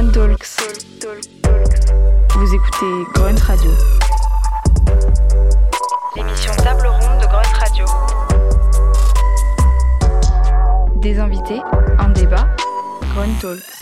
Grunt Talks. Vous écoutez Grunt Radio. L'émission table ronde de Grunt Radio. Des invités, un débat, Grunt Talks.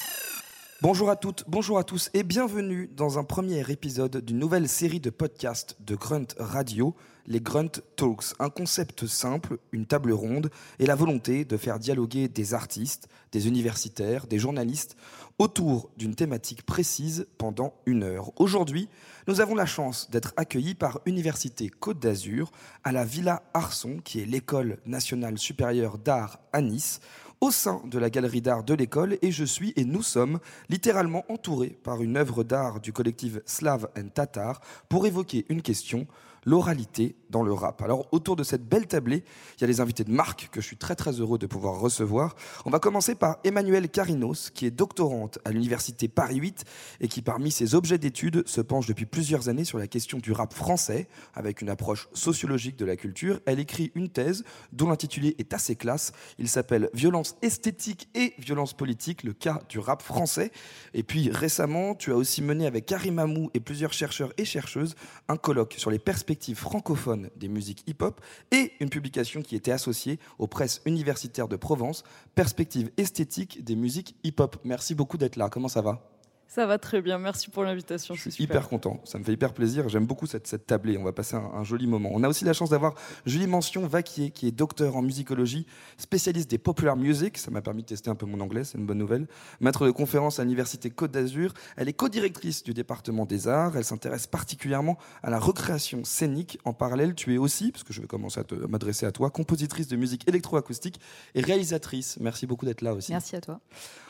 Bonjour à toutes, bonjour à tous et bienvenue dans un premier épisode d'une nouvelle série de podcasts de Grunt Radio, les Grunt Talks. Un concept simple, une table ronde et la volonté de faire dialoguer des artistes, des universitaires, des journalistes autour d'une thématique précise pendant une heure. Aujourd'hui, nous avons la chance d'être accueillis par Université Côte d'Azur à la Villa Arson, qui est l'école nationale supérieure d'art à Nice au sein de la galerie d'art de l'école et je suis et nous sommes littéralement entourés par une œuvre d'art du collectif Slav and Tatar pour évoquer une question, l'oralité dans le rap. Alors autour de cette belle tablée, il y a les invités de marque que je suis très très heureux de pouvoir recevoir. On va commencer par Emmanuelle Carinos qui est doctorante à l'université Paris 8 et qui parmi ses objets d'études se penche depuis plusieurs années sur la question du rap français avec une approche sociologique de la culture. Elle écrit une thèse dont l'intitulé est assez classe. Il s'appelle Violence esthétique et violence politique, le cas du rap français. Et puis récemment, tu as aussi mené avec Karim Amou et plusieurs chercheurs et chercheuses un colloque sur les perspectives francophones des musiques hip-hop et une publication qui était associée aux presses universitaires de Provence, Perspectives esthétiques des musiques hip-hop. Merci beaucoup d'être là. Comment ça va? Ça va très bien, merci pour l'invitation. Je suis hyper content, ça me fait hyper plaisir. J'aime beaucoup cette, cette tablée, on va passer un, un, joli moment. On a aussi la chance d'avoir Julie Mention Vaquier, qui est docteur en musicologie, spécialiste des popular music. Ça m'a permis de tester un peu mon anglais, c'est une bonne nouvelle. Maître de conférence à l'Université Côte d'Azur. Elle est co-directrice du département des arts. Elle s'intéresse particulièrement à la recréation scénique. En parallèle, tu es aussi, parce que je vais commencer à m'adresser à toi, compositrice de musique électroacoustique et réalisatrice. Merci beaucoup d'être là aussi. Merci à toi.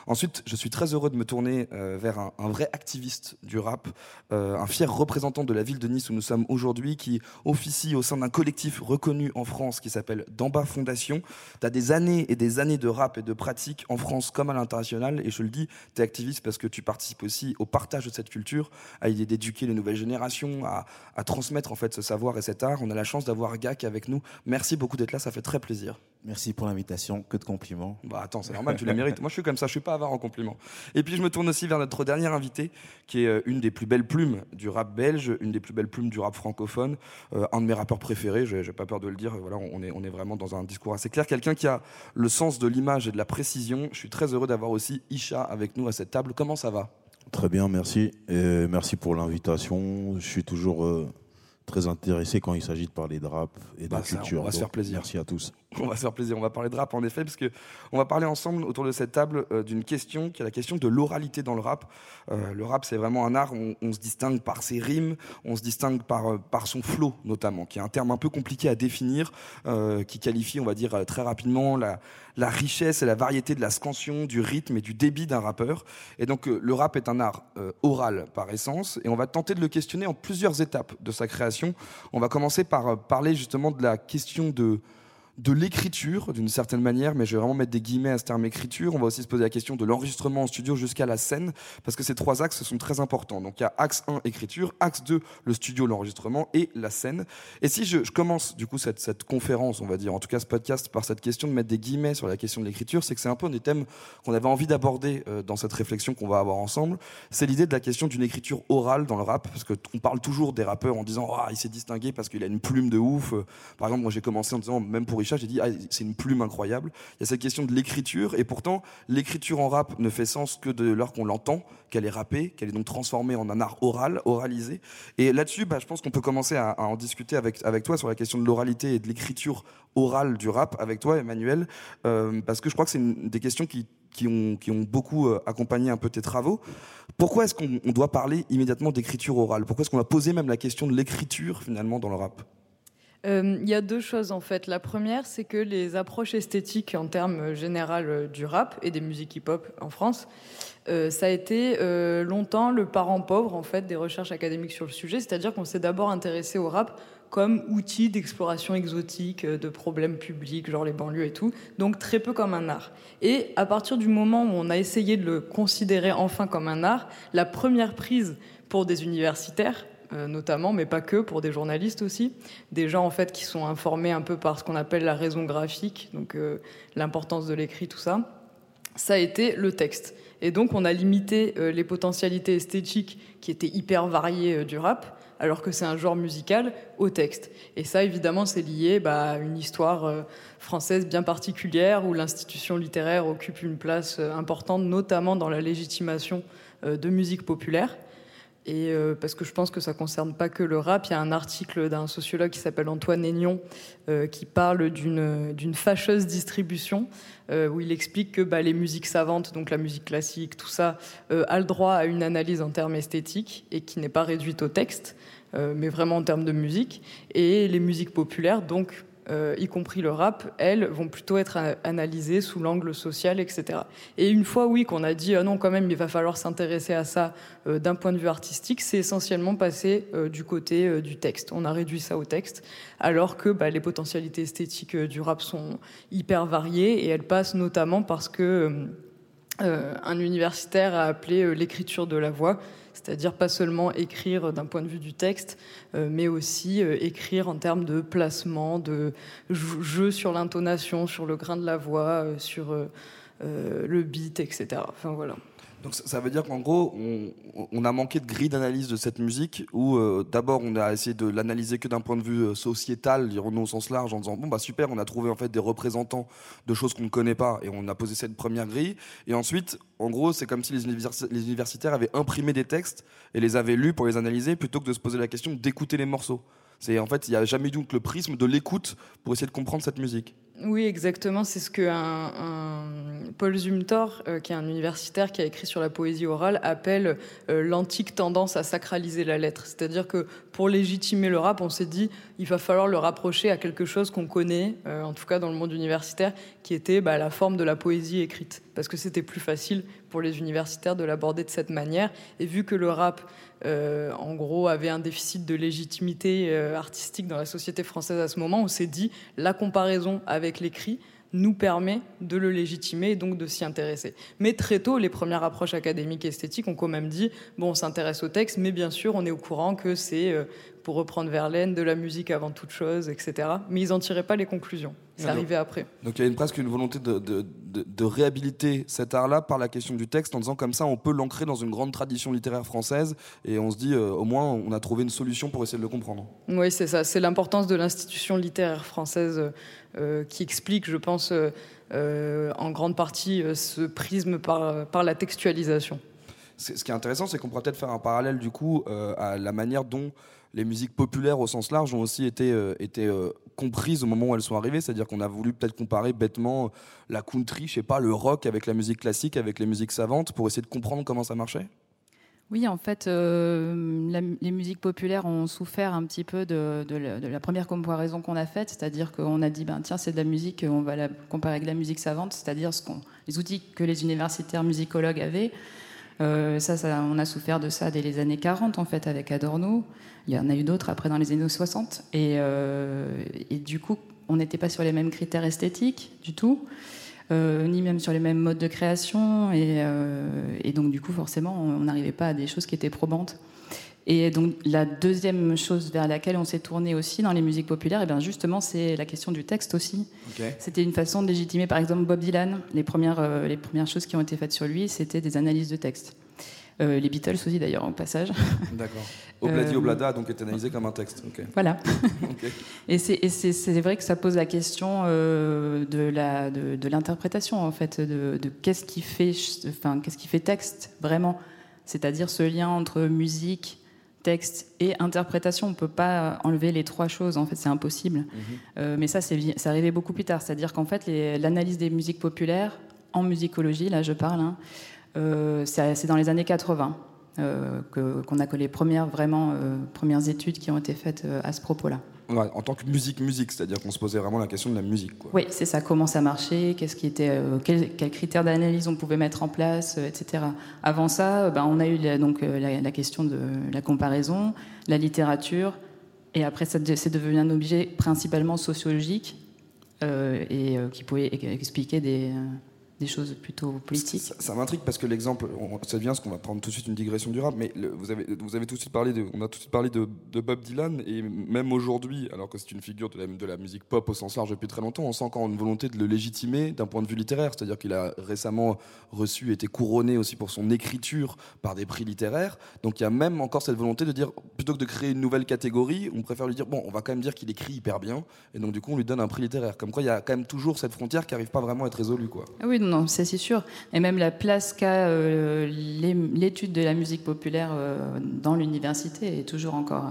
Ensuite, je suis très heureux de me tourner euh, vers un, un, vrai activiste du rap, euh, un fier représentant de la ville de Nice où nous sommes aujourd'hui, qui officie au sein d'un collectif reconnu en France qui s'appelle D'Amba Fondation. Tu as des années et des années de rap et de pratique en France comme à l'international, et je le dis, tu es activiste parce que tu participes aussi au partage de cette culture, à l'idée d'éduquer les nouvelles générations, à, à, transmettre en fait ce savoir et cet art. On a la chance d'avoir Gak avec nous. Merci beaucoup d'être là, ça fait très plaisir. Merci pour l'invitation, que de compliments. Bah attends, c'est normal, tu la mérites. Moi je suis comme ça, je suis pas avare en compliments. Et puis je me tourne aussi vers notre dernière invitée, qui est une des plus belles plumes du rap belge, une des plus belles plumes du rap francophone, euh, un de mes rappeurs préférés, j'ai pas peur de le dire, voilà, on est, on est vraiment dans un discours assez clair, quelqu'un qui a le sens de l'image et de la précision. Je suis très heureux d'avoir aussi Isha avec nous à cette table. Comment ça va? Très bien, merci. Et merci pour l'invitation. Je suis toujours... Euh très intéressé quand il s'agit de parler de rap et de bah culture. Ça, on va se faire plaisir. Merci à tous. On va se faire plaisir. On va parler de rap en effet, parce que on va parler ensemble autour de cette table euh, d'une question qui est la question de l'oralité dans le rap. Euh, le rap, c'est vraiment un art. On, on, se distingue par ses rimes, on se distingue par euh, par son flow notamment, qui est un terme un peu compliqué à définir, qui qualifie, on va dire très rapidement la la richesse et la variété de la scansion, du rythme et du débit d'un rappeur. Et donc le rap est un art oral par essence, et on va tenter de le questionner en plusieurs étapes de sa création. On va commencer par parler justement de la question de de l'écriture d'une certaine manière, mais je vais vraiment mettre des guillemets à ce terme écriture. On va aussi se poser la question de l'enregistrement en studio jusqu'à la scène, parce que ces trois axes sont très importants. Donc il y a axe 1, écriture, axe 2, le studio, l'enregistrement et la scène. Et si je, je commence du coup cette, cette, conférence, on va dire, en tout cas ce podcast, par cette question de mettre des guillemets sur la question de l'écriture, c'est que c'est un peu un des thèmes qu'on avait envie d'aborder euh, dans cette réflexion qu'on va avoir ensemble. C'est l'idée de la question d'une écriture orale dans le rap, parce qu'on parle toujours des rappeurs en disant ah, il s'est distingué parce qu'il a une plume de ouf. Par exemple, moi j'ai commencé en disant, même pour j'ai dit, ah, c'est une plume incroyable. Il y a cette question de l'écriture, et pourtant, l'écriture en rap ne fait sens que de l'heure qu'on l'entend, qu'elle est rappée, qu'elle est donc transformée en un art oral, oralisé. Et là-dessus, bah, je pense qu'on peut commencer à, en discuter avec, toi sur la question de l'oralité et de l'écriture orale du rap, avec toi, Emmanuel, euh, parce que je crois que c'est des questions qui ont, qui ont beaucoup accompagné un peu tes travaux. Pourquoi est-ce qu'on doit parler immédiatement d'écriture orale? Pourquoi est-ce qu'on a posé même la question de l'écriture finalement dans le rap? Il euh, y a deux choses en fait. La première, c'est que les approches esthétiques en termes général du rap et des musiques hip-hop en France, euh, ça a été euh, longtemps le parent pauvre en fait des recherches académiques sur le sujet. C'est-à-dire qu'on s'est d'abord intéressé au rap comme outil d'exploration exotique de problèmes publics, genre les banlieues et tout, donc très peu comme un art. Et à partir du moment où on a essayé de le considérer enfin comme un art, la première prise pour des universitaires, euh, notamment, mais pas que, pour des journalistes aussi, des gens en fait qui sont informés un peu par ce qu'on appelle la raison graphique, donc euh, l'importance de l'écrit, tout ça. Ça a été le texte. Et donc on a limité les potentialités esthétiques qui étaient hyper variées du rap alors que c'est un genre musical, au texte. Et ça, évidemment, c'est lié bah, à une histoire euh, française bien particulière où l'institution littéraire occupe une place euh, importante, notamment dans la légitimation euh, de musique populaire. Et parce que je pense que ça concerne pas que le rap, il y a un article d'un sociologue qui s'appelle Antoine Aignon qui parle d'une fâcheuse distribution où il explique que bah, les musiques savantes, donc la musique classique, tout ça, a le droit à une analyse en termes esthétiques et qui n'est pas réduite au texte. Euh, mais vraiment en termes de musique. Et les musiques populaires, donc euh, y compris le rap, elles vont plutôt être analysées sous l'angle social, etc. Et une fois, oui, qu'on a dit ah non, quand même, il va falloir s'intéresser à ça euh, d'un point de vue artistique, c'est essentiellement passé du côté du texte. On a réduit ça au texte, alors que bah, les potentialités esthétiques du rap sont hyper variées et elles passent notamment parce que un universitaire a appelé l'écriture de la voix c'est-à-dire pas seulement écrire d'un point de vue du texte, euh, mais aussi euh, écrire en termes de placement, de jeu sur l'intonation, sur le grain de la voix, euh, sur le beat, etc. Enfin voilà. Donc ça veut dire qu'en gros, on, a manqué de grille d'analyse de cette musique, où euh, d'abord on a essayé de l'analyser que d'un point de vue euh, sociétal, dirons-nous au sens large, en disant bon bah super, on a trouvé en fait des représentants de choses qu'on ne connaît pas, et on a posé cette première grille. Et ensuite, en gros, c'est comme si les, universitaires avaient imprimé des textes et les avaient lus pour les analyser, plutôt que de se poser la question d'écouter les morceaux. C'est en fait, il n'y a jamais eu donc le prisme de l'écoute pour essayer de comprendre cette musique. Oui, exactement. C'est ce que un, Paul Zumthor, euh, qui est un universitaire qui a écrit sur la poésie orale, appelle euh, l'antique tendance à sacraliser la lettre. C'est-à-dire que pour légitimer le rap, on s'est dit il va falloir le rapprocher à quelque chose qu'on connaît, euh, en tout cas dans le monde universitaire, qui était bah, la forme de la poésie écrite, parce que c'était plus facile pour les universitaires de l'aborder de cette manière. Et vu que le rap en gros, avait un déficit de légitimité artistique dans la société française à ce moment, on s'est dit la comparaison avec l'écrit nous permet de le légitimer et donc de s'y intéresser. Mais très tôt, les premières approches académiques et esthétiques ont quand même dit bon, on s'intéresse au texte, mais bien sûr, on est au courant que c'est euh, pour reprendre Verlaine, de la musique avant toute chose, etc. Mais ils n'en tiraient pas les conclusions. C'est arrivé après. Donc il y a une, presque une volonté de, de, de, réhabiliter cet art-là par la question du texte, en disant comme ça, on peut l'ancrer dans une grande tradition littéraire française, et on se dit, euh, au moins, on a trouvé une solution pour essayer de le comprendre. Oui, c'est ça. C'est l'importance de l'institution littéraire française euh, qui explique, je pense, euh, en grande partie ce prisme par, par la textualisation. Ce qui est intéressant, c'est qu'on pourrait peut-être faire un parallèle, du coup, à la manière dont les musiques populaires au sens large ont aussi été, euh, euh, comprises au moment où elles sont arrivées. C'est-à-dire qu'on a voulu peut-être comparer bêtement la country, je sais pas, le rock avec la musique classique, avec les musiques savantes, pour essayer de comprendre comment ça marchait? Oui, en fait, euh, les musiques populaires ont souffert un petit peu de, la, première comparaison qu'on a faite, c'est-à-dire qu'on a dit, ben tiens, c'est de la musique, on va la comparer avec la musique savante, c'est-à-dire ce les outils que les universitaires musicologues avaient. Ça, ça, on a souffert de ça dès les années 40, en fait, avec Adorno. Il y en a eu d'autres après dans les années 60. Euh, et, du coup, on n'était pas sur les mêmes critères esthétiques du tout, euh, ni même sur les mêmes modes de création. Euh, et, donc, du coup, forcément, on n'arrivait pas à des choses qui étaient probantes. Et donc, la deuxième chose vers laquelle on s'est tourné aussi dans les musiques populaires, et eh bien justement, c'est la question du texte aussi. C'était une façon de légitimer, par exemple, Bob Dylan. Les premières, les premières choses qui ont été faites sur lui, c'était des analyses de texte. Euh, les Beatles aussi d'ailleurs au passage. D'accord. Obladi euh, Oblada donc est analysé comme un texte. Voilà. Et c'est vrai que ça pose la question euh, de l'interprétation en fait, de, qu'est-ce qui fait, enfin qu'est-ce qui fait texte vraiment, c'est-à-dire ce lien entre musique, texte et interprétation. On ne peut pas enlever les trois choses, en fait, c'est impossible. Mhm. mais ça, c'est arrivé beaucoup plus tard. C'est-à-dire qu'en fait, l'analyse des musiques populaires, en musicologie, là je parle, hein, euh, c'est dans les années 80 euh, qu'on a que les premières, vraiment, euh, premières études qui ont été faites à ce propos-là. En tant que musique-musique, c'est-à-dire qu'on se posait vraiment la question de la musique. Oui, c'est ça. Comment ça marchait Qu'est-ce qui était Quels critères d'analyse on pouvait mettre en place, etc. Avant ça, ben, on a eu la, donc la, question de la comparaison, la littérature, et après, c'est devenu un objet principalement sociologique et qui pouvait expliquer des des choses plutôt politiques. Ça, ça m'intrigue parce que l'exemple, on- ça vient ce qu'on va prendre tout de suite une digression du rap, mais le- vous, avez, vous avez tout de suite parlé de, on a tout de suite parlé de, de Bob Dylan et même aujourd'hui, alors que c'est une figure de la, de la musique pop au sens large depuis très longtemps, on sent encore une volonté de le légitimer d'un point de vue littéraire, c'est-à-dire qu'il a récemment reçu, été couronné aussi pour son écriture par des prix littéraires, donc il y a même encore cette volonté de dire, plutôt que de créer une nouvelle catégorie, on préfère lui dire, bon, on va quand même dire qu'il écrit hyper bien, et donc du coup on lui donne un prix littéraire, comme quoi il y a quand même toujours cette frontière qui n'arrive pas vraiment à être résolue, quoi. Ah oui, non, non, c'est sûr. Et même la place qu'a euh, l'é- l'étude de la musique populaire euh, dans l'université est toujours encore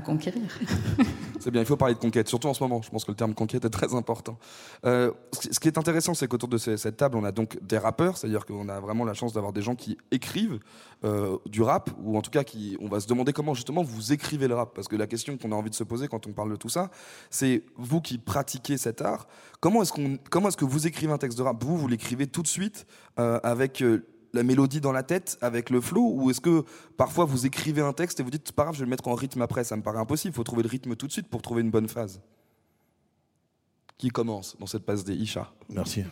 conquérir. C'est bien, il faut parler de conquête, surtout en ce moment. Je pense que le terme conquête est très important. Euh, ce qui est intéressant, c'est qu'autour de cette table, on a donc des rappeurs, c'est-à-dire qu'on a vraiment la chance d'avoir des gens qui écrivent euh, du rap, ou en tout cas, qui, on va se demander comment justement vous écrivez le rap. Parce que la question qu'on a envie de se poser quand on parle de tout ça, c'est vous qui pratiquez cet art, comment est-ce, qu'on, est-ce que vous écrivez un texte de rap? Vous, vous l'écrivez tout de suite euh, avec. La mélodie dans la tête avec le flow ou est-ce que parfois vous écrivez un texte et vous dites c'est pas grave je vais le mettre en rythme après ça me paraît impossible il faut trouver le rythme tout de suite pour trouver une bonne phase qui commence dans cette passe des Isha? Merci.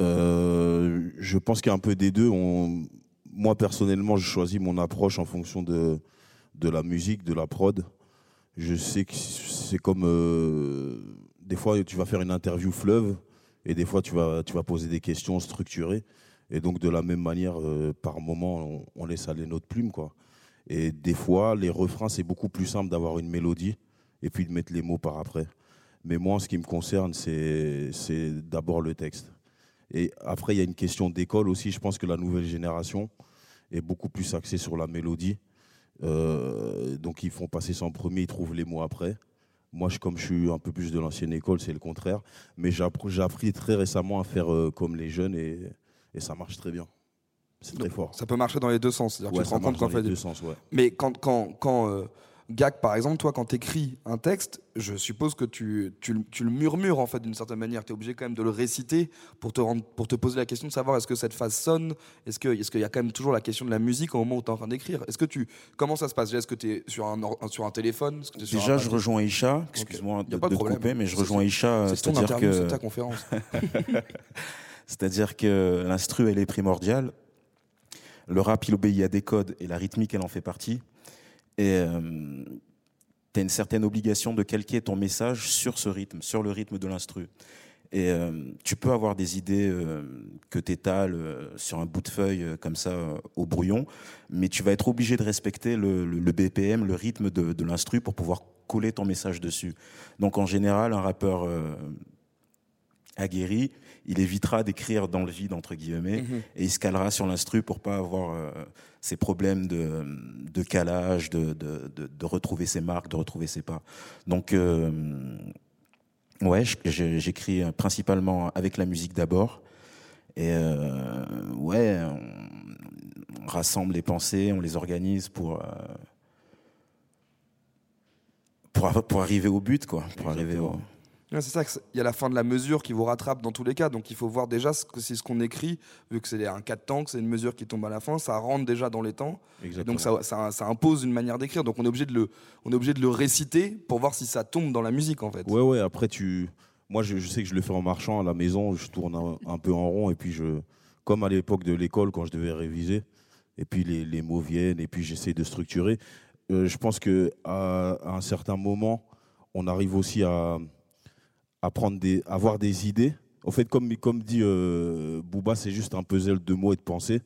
Euh, je pense qu'il y a un peu des deux. On- Moi, personnellement, je choisis mon approche en fonction de, de la musique, de la prod. Je sais que c'est comme. euh, des fois, tu vas faire une interview fleuve et des fois, tu vas, tu vas poser des questions structurées. Et donc, de la même manière, euh, par moment, on, laisse aller notre plume. Quoi. Et des fois, les refrains, c'est beaucoup plus simple d'avoir une mélodie et puis de mettre les mots par après. Mais moi, en ce qui me concerne, c'est d'abord le texte. Et après, il y a une question d'école aussi. Je pense que la nouvelle génération est beaucoup plus axée sur la mélodie. Euh, donc, ils font passer ça en premier, ils trouvent les mots après. Moi, je, comme je suis un peu plus de l'ancienne école, c'est le contraire. Mais j'ai appris très récemment à faire euh, comme les jeunes et, et ça marche très bien. C'est très fort. ça peut marcher dans les deux sens c'est-à-dire Ouais, tu te rends compte qu'en fait les deux sens, ouais. mais quand quand quand euh, Gag par exemple toi quand tu écris un texte je suppose que tu, tu, le- tu le murmures en fait d'une certaine manière tu es obligé quand même de le réciter pour te rendre pour te poser la question de savoir est-ce que cette phase sonne? Est-ce que est-ce qu'il y a quand même toujours la question de la musique au moment où tu es en train d'écrire? Est-ce que tu comment ça se passe? Est-ce que tu es sur un sur un téléphone? Que un Déjà, je rejoins Isha. Excuse-moi de, pas de de couper, mais je C'est- rejoins Isha. c'est ton interview c'est que, ta conférence c'est-à-dire que l'instru, elle est primordiale. Le rap, il obéit à des codes et la rythmique, elle en fait partie. Et tu as une certaine obligation de calquer ton message sur ce rythme, sur le rythme de l'instru. Et euh, tu peux avoir des idées euh, que tu étales euh, sur un bout de feuille euh, comme ça euh, au brouillon, mais tu vas être obligé de respecter le, BPM, le rythme de, de l'instru pour pouvoir coller ton message dessus. Donc en général, un rappeur euh, aguerri, il évitera d'écrire dans le vide, entre guillemets, Mhm. et il se calera sur l'instru pour pas avoir euh, ces problèmes de, de calage, de, de, de- retrouver ses marques, de retrouver ses pas. Donc, euh, ouais, j'écris principalement avec la musique d'abord. Et euh, ouais, on, rassemble les pensées, on les organise pour, euh, pour, pour arriver au but, quoi. Pour arriver au... Ouais, c'est ça, que il y a la fin de la mesure qui vous rattrape dans tous les cas. Donc il faut voir déjà ce que, si ce qu'on écrit, vu que c'est un 4 temps, que c'est une mesure qui tombe à la fin, ça rentre déjà dans les temps. Donc ça, ça, ça impose une manière d'écrire. Donc on est, obligé de le, on est obligé de le réciter pour voir si ça tombe dans la musique en fait. Ouais, ouais, après, tu. Moi, je, je sais que je le fais en marchant à la maison, je tourne un, un peu en rond, et puis je. Comme à l'époque de l'école, quand je devais réviser, et puis les, les mots viennent, et puis j'essaie de structurer. Euh, je pense qu'à à un certain moment, on arrive aussi à, à avoir des idées. En fait, comme, dit euh, Booba, c'est juste un puzzle de mots et de pensées.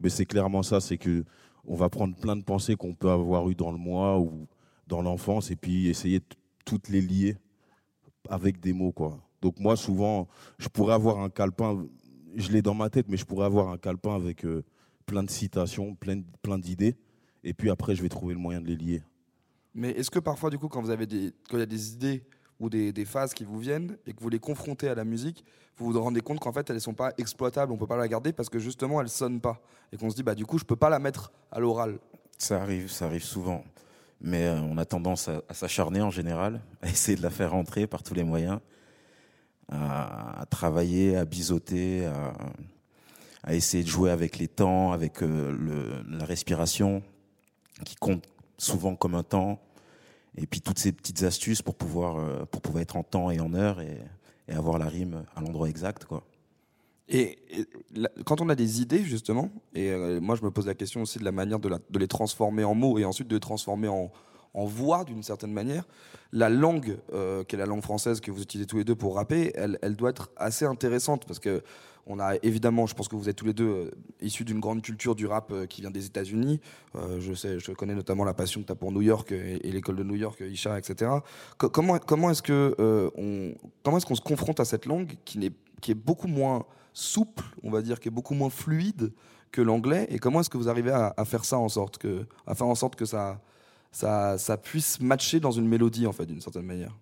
Mais c'est clairement ça, c'est que on va prendre plein de pensées qu'on peut avoir eues dans le mois ou dans l'enfance, et puis essayer de toutes les lier avec des mots, quoi. Donc moi, souvent, je pourrais avoir un calepin, je l'ai dans ma tête, mais je pourrais avoir un calepin avec euh, plein de citations, plein, plein d'idées, et puis après, je vais trouver le moyen de les lier. Mais est-ce que parfois, du coup, quand il y a des idées ou des, phases qui vous viennent et que vous les confrontez à la musique, vous vous rendez compte qu'en fait, elles ne sont pas exploitables, on peut pas la garder parce que justement, elles sonnent pas. Et qu'on se dit, bah du coup, je peux pas la mettre à l'oral. Ça arrive, ça arrive souvent. Mais euh, on a tendance à, s'acharner en général, à essayer de la faire rentrer par tous les moyens, à, travailler, à biseauter, à, essayer de jouer avec les temps, avec euh, la respiration, qui compte souvent comme un temps, et puis toutes ces petites astuces pour pouvoir, euh, pour pouvoir être en temps et en heure et, avoir la rime à l'endroit exact. Quoi. Et, quand on a des idées, justement, et euh, moi je me pose la question aussi de la manière de les transformer en mots et ensuite de les transformer en, en voix d'une certaine manière, la langue, euh, qui est la langue française que vous utilisez tous les deux pour rapper, elle, elle doit être assez intéressante parce que on a évidemment, je pense que vous êtes tous les deux euh, issus d'une grande culture du rap euh, qui vient des États-Unis. Euh, je sais, je connais notamment la passion que tu as pour New York et, l'école de New York, Isha, etc. Co- comment comment est-ce que comment est-ce qu'on se confronte à cette langue qui est beaucoup moins souple, on va dire, qui est beaucoup moins fluide que l'anglais? Et comment est-ce que vous arrivez à, à faire ça en sorte que, à faire en sorte que ça, ça, ça puisse matcher dans une mélodie, en fait, d'une certaine manière?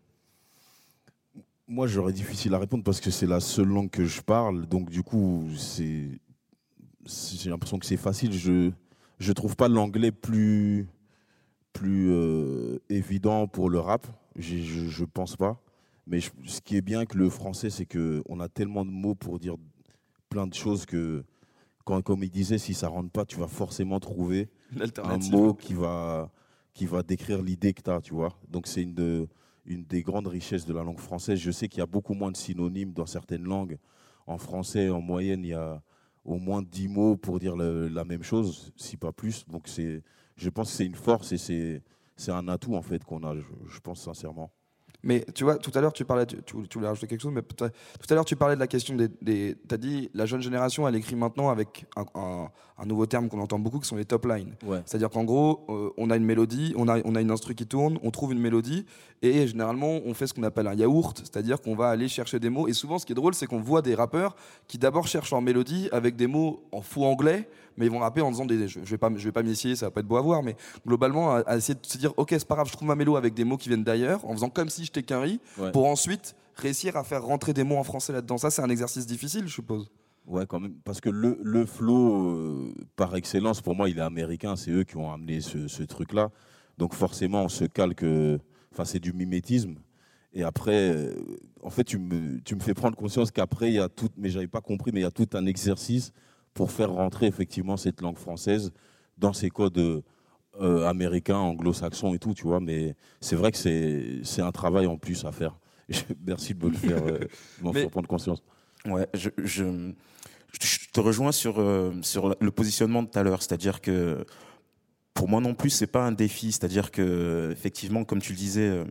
Moi, j'aurais difficile à répondre parce que c'est la seule langue que je parle. Donc, du coup, c'est, j'ai l'impression que c'est facile. Je je trouve pas l'anglais plus plus euh, évident pour le rap. J'ai- Je, je pense pas. Mais je- ce qui est bien avec le français, c'est que on a tellement de mots pour dire plein de choses que, quand, comme il disait, si ça rentre pas, tu vas forcément trouver un mot qui va, qui va décrire l'idée que tu as, tu vois. Donc c'est une, de- une des grandes richesses de la langue française. Je sais qu'il y a beaucoup moins de synonymes dans certaines langues. En français, en moyenne, il y a au moins 10 mots pour dire la même chose, si pas plus. Donc je pense que c'est une force et c'est, un atout en fait qu'on a, je pense sincèrement. Mais tu vois, tout à l'heure, tu parlais, tu, tu voulais rajouter quelque chose, mais tout à l'heure, tu parlais de la question des. des tu as dit, la jeune génération, elle écrit maintenant avec un, un- un nouveau terme qu'on entend beaucoup, qui sont les top lines. Ouais. C'est-à-dire qu'en gros, euh, on a une mélodie, on a, on a une instru qui tourne, on trouve une mélodie, et généralement, on fait ce qu'on appelle un yaourt, c'est-à-dire qu'on va aller chercher des mots. Et souvent, ce qui est drôle, c'est qu'on voit des rappeurs qui d'abord cherchent leur mélodie avec des mots en fou anglais, mais ils vont rapper en disant des. Je, je vais pas, je vais pas m'y essayer, ça va pas être beau à voir, mais globalement, à, à essayer de se dire, ok, c'est pas grave, je trouve ma mélo avec des mots qui viennent d'ailleurs, en faisant comme si j'étais qu'un riz, Ouais. pour ensuite réussir à faire rentrer des mots en français là-dedans. Ça, c'est un exercice difficile, je suppose. Ouais, quand même. Parce que le, le flow, euh, par excellence, pour moi, il est américain. C'est eux qui ont amené ce, ce truc-là. Donc forcément, on se calque. euh, Enfin, c'est du mimétisme. Et après, euh, en fait, tu me, tu me fais prendre conscience qu'après, il y a tout, mais j'avais pas compris, mais il y a tout un exercice pour faire rentrer effectivement cette langue française dans ses codes euh, américains, anglo-saxons et tout, tu vois. Mais c'est vrai que c'est, un travail en plus à faire. Merci de me le faire, euh, de m'en faire prendre conscience. Ouais, je, je, je te rejoins sur, euh, sur le positionnement de tout à l'heure, c'est-à-dire que pour moi non plus, c'est pas un défi, c'est-à-dire que effectivement, comme tu le disais, euh,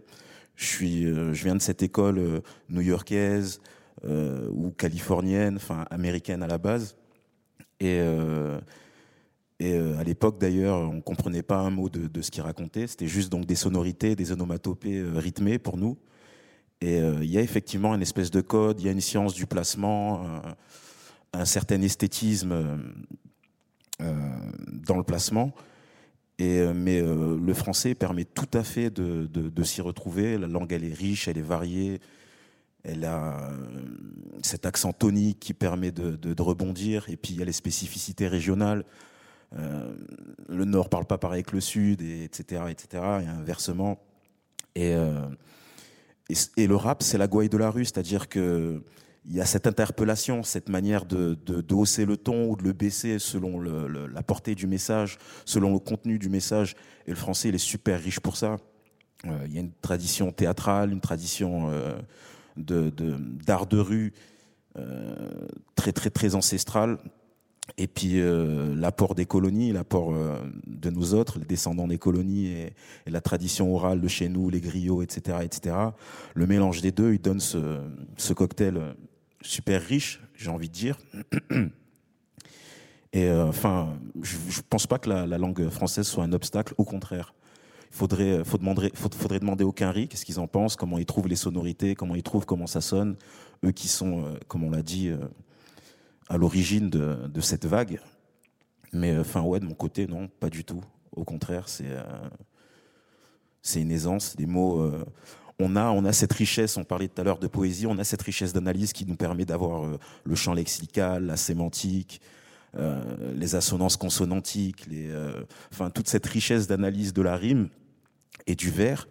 je suis, je viens de cette école new-yorkaise ou californienne, enfin américaine à la base, et euh, euh, à l'époque d'ailleurs, on comprenait pas un mot de, ce qu'il racontait, c'était juste donc des sonorités, des onomatopées euh, rythmées pour nous. Et il y a effectivement une espèce de code, il y a une science du placement, un certain esthétisme dans le placement. Et, mais le français permet tout à fait de- de s'y retrouver. La langue, elle est riche, elle est variée. Elle a euh, cet accent tonique qui permet de, rebondir. Et puis, il y a les spécificités régionales. Euh, le Nord parle pas pareil que le Sud, et, etc., etc. Et inversement. Et, euh, et, le rap, c'est la gouaille de la rue, c'est-à-dire que il y a cette interpellation, cette manière de, hausser le ton ou de le baisser selon la portée du message, selon le contenu du message. Et le français, il est super riche pour ça. Il y a une tradition théâtrale, une tradition euh, de de- d'art de, rue euh, très très très ancestrale. Et puis euh, l'apport des colonies, l'apport euh, de nous autres, les descendants des colonies et, la tradition orale de chez nous, les griots, etc., etc. Le mélange des deux, il donne ce, ce cocktail super riche, j'ai envie de dire. Et enfin, je, je pense pas que la, la langue française soit un obstacle. Au contraire, faudrait, faut demander, faudrait demander aux Quinri qu'est-ce qu'ils en pensent, comment ils trouvent les sonorités, comment ils trouvent comment ça sonne. Eux qui sont, euh, comme on l'a dit, euh, à l'origine de, cette vague. Mais euh, enfin, ouais, de mon côté, non, pas du tout. Au contraire, c'est euh, c'est une aisance, des mots. euh, on a, on a cette richesse, on parlait tout à l'heure de poésie, on a cette richesse d'analyse qui nous permet d'avoir euh, le champ lexical, la sémantique, euh, les assonances consonantiques, les, euh, toute cette richesse d'analyse de la rime et du vers.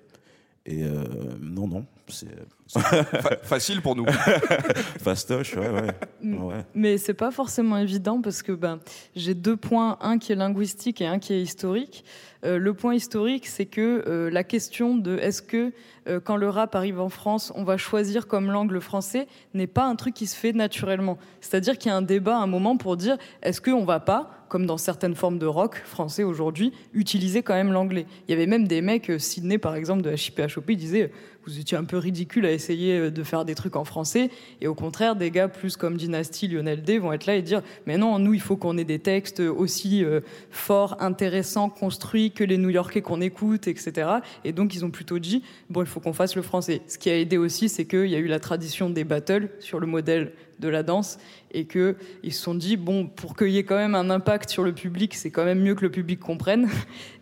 Et euh, non, non, C'est Fa- facile pour nous. fastoche, ouais, ouais. Ouais. Mais c'est pas forcément évident parce que ben, j'ai deux points, un qui est linguistique et un qui est historique. Euh, le point historique, c'est que euh, la question de est-ce que euh, quand le rap arrive en France, on va choisir comme langue le français n'est pas un truc qui se fait naturellement. C'est-à-dire qu'il y a un débat à un moment pour dire est-ce qu'on va pas, comme dans certaines formes de rock français aujourd'hui, utiliser quand même l'anglais? Il y avait même des mecs, Sydney par exemple de HIPHOP, ils disaient vous étiez un peu ridicule à essayer euh, de faire des trucs en français. Et au contraire, des gars plus comme Dynasty, Lionel D vont être là et dire Mais non, nous, il faut qu'on ait des textes aussi euh, forts, intéressants, construits que les New Yorkais qu'on écoute, etc. Et donc, ils ont plutôt dit Bon, il faut qu'on fasse le français. Ce qui a aidé aussi, c'est qu'il y a eu la tradition des battles sur le modèle de la danse et qu'ils se sont dit bon pour qu'il y ait quand même un impact sur le public c'est quand même mieux que le public comprenne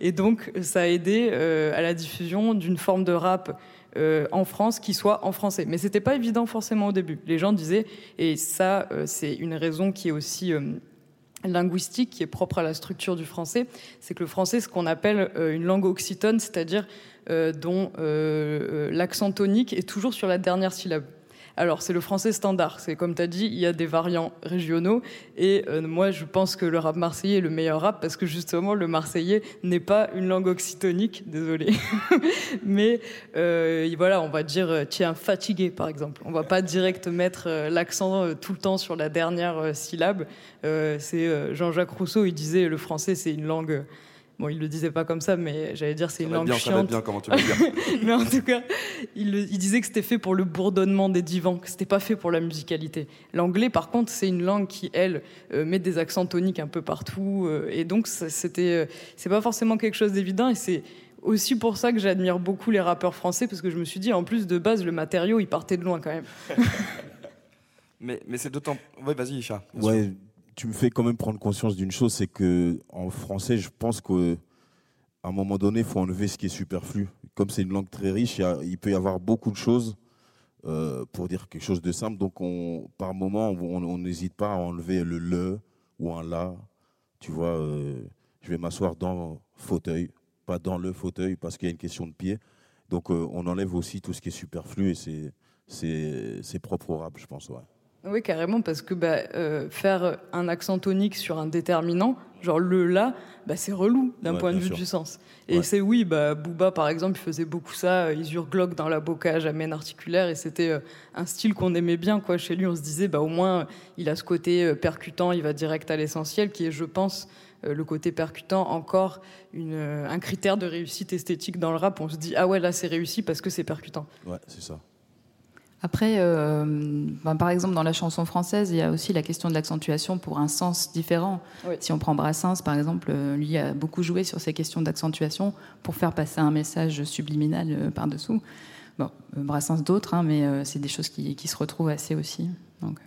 et donc ça a aidé euh, à la diffusion d'une forme de rap euh, en France qui soit en français. Mais c'était pas évident forcément au début. Les gens disaient, et ça, euh, c'est une raison qui est aussi euh, linguistique, qui est propre à la structure du français, c'est que le français, ce qu'on appelle une langue oxytone, c'est-à-dire dont l'accent tonique est toujours sur la dernière syllabe. Alors, c'est le français standard. C'est comme tu as dit, il y a des variants régionaux. Et euh, moi, je pense que le rap marseillais est le meilleur rap parce que justement, le marseillais n'est pas une langue oxytonique. Désolé. Mais euh, voilà, on va dire euh, tiens, fatigué, par exemple. On va pas direct mettre l'accent tout le temps sur la dernière syllabe. C'est Jean-Jacques Rousseau, il disait le français, c'est une langue. Bon, il le disait pas comme ça, mais j'allais dire c'est Ça une va langue bien, ça va chiante. bien, comment tu veux le dire. Mais en tout cas, il, le- il disait que c'était fait pour le bourdonnement des divans, que c'était pas fait pour la musicalité. L'anglais, par contre, c'est une langue qui, elle, euh, met des accents toniques un peu partout, euh, et donc c'était, euh, c'est pas forcément quelque chose d'évident, et c'est aussi pour ça que j'admire beaucoup les rappeurs français, parce que je me suis dit, en plus de base, le matériau, il partait de loin quand même. Mais, mais c'est d'autant. Ouais, vas-y, Isha. Ouais, tu me fais quand même prendre conscience d'une chose, c'est que en français, je pense que à un moment donné, il faut enlever ce qui est superflu. Comme c'est une langue très riche, il, peut y avoir beaucoup de choses euh, pour dire quelque chose de simple. Donc, on, par moment, on n'hésite pas à enlever le le ou un la. Tu vois, euh, je vais m'asseoir dans fauteuil, pas dans le fauteuil, parce qu'il y a une question de pied. Donc, euh, on enlève aussi tout ce qui est superflu et c'est propre au rap, je pense. Oui, carrément, parce que bah, euh, faire un accent tonique sur un déterminant, genre le là, bah, c'est relou d'un Ouais, point de vue sûr. du sens. Et Ouais. c'est oui, bah, Booba par exemple, il faisait beaucoup ça, euh, il glock dans la bocage, amène articulaire, et c'était euh, un style qu'on aimait bien. Quoi. Chez lui, on se disait, bah, au moins, il a ce côté euh, percutant, il va direct à l'essentiel, qui est, je pense, le côté percutant encore une, un critère de réussite esthétique dans le rap. On se dit, ah ouais, là c'est réussi parce que c'est percutant. Ouais, c'est ça. Après, euh, ben, par exemple, dans la chanson française, il y a aussi la question de l'accentuation pour un sens différent. Oui. Si on prend Brassens, par exemple, euh, lui a beaucoup joué sur ces questions d'accentuation pour faire passer un message subliminal euh, par-dessous. Bon, Brassens d'autres, hein, mais euh, c'est des choses qui, qui se retrouvent assez aussi. Donc.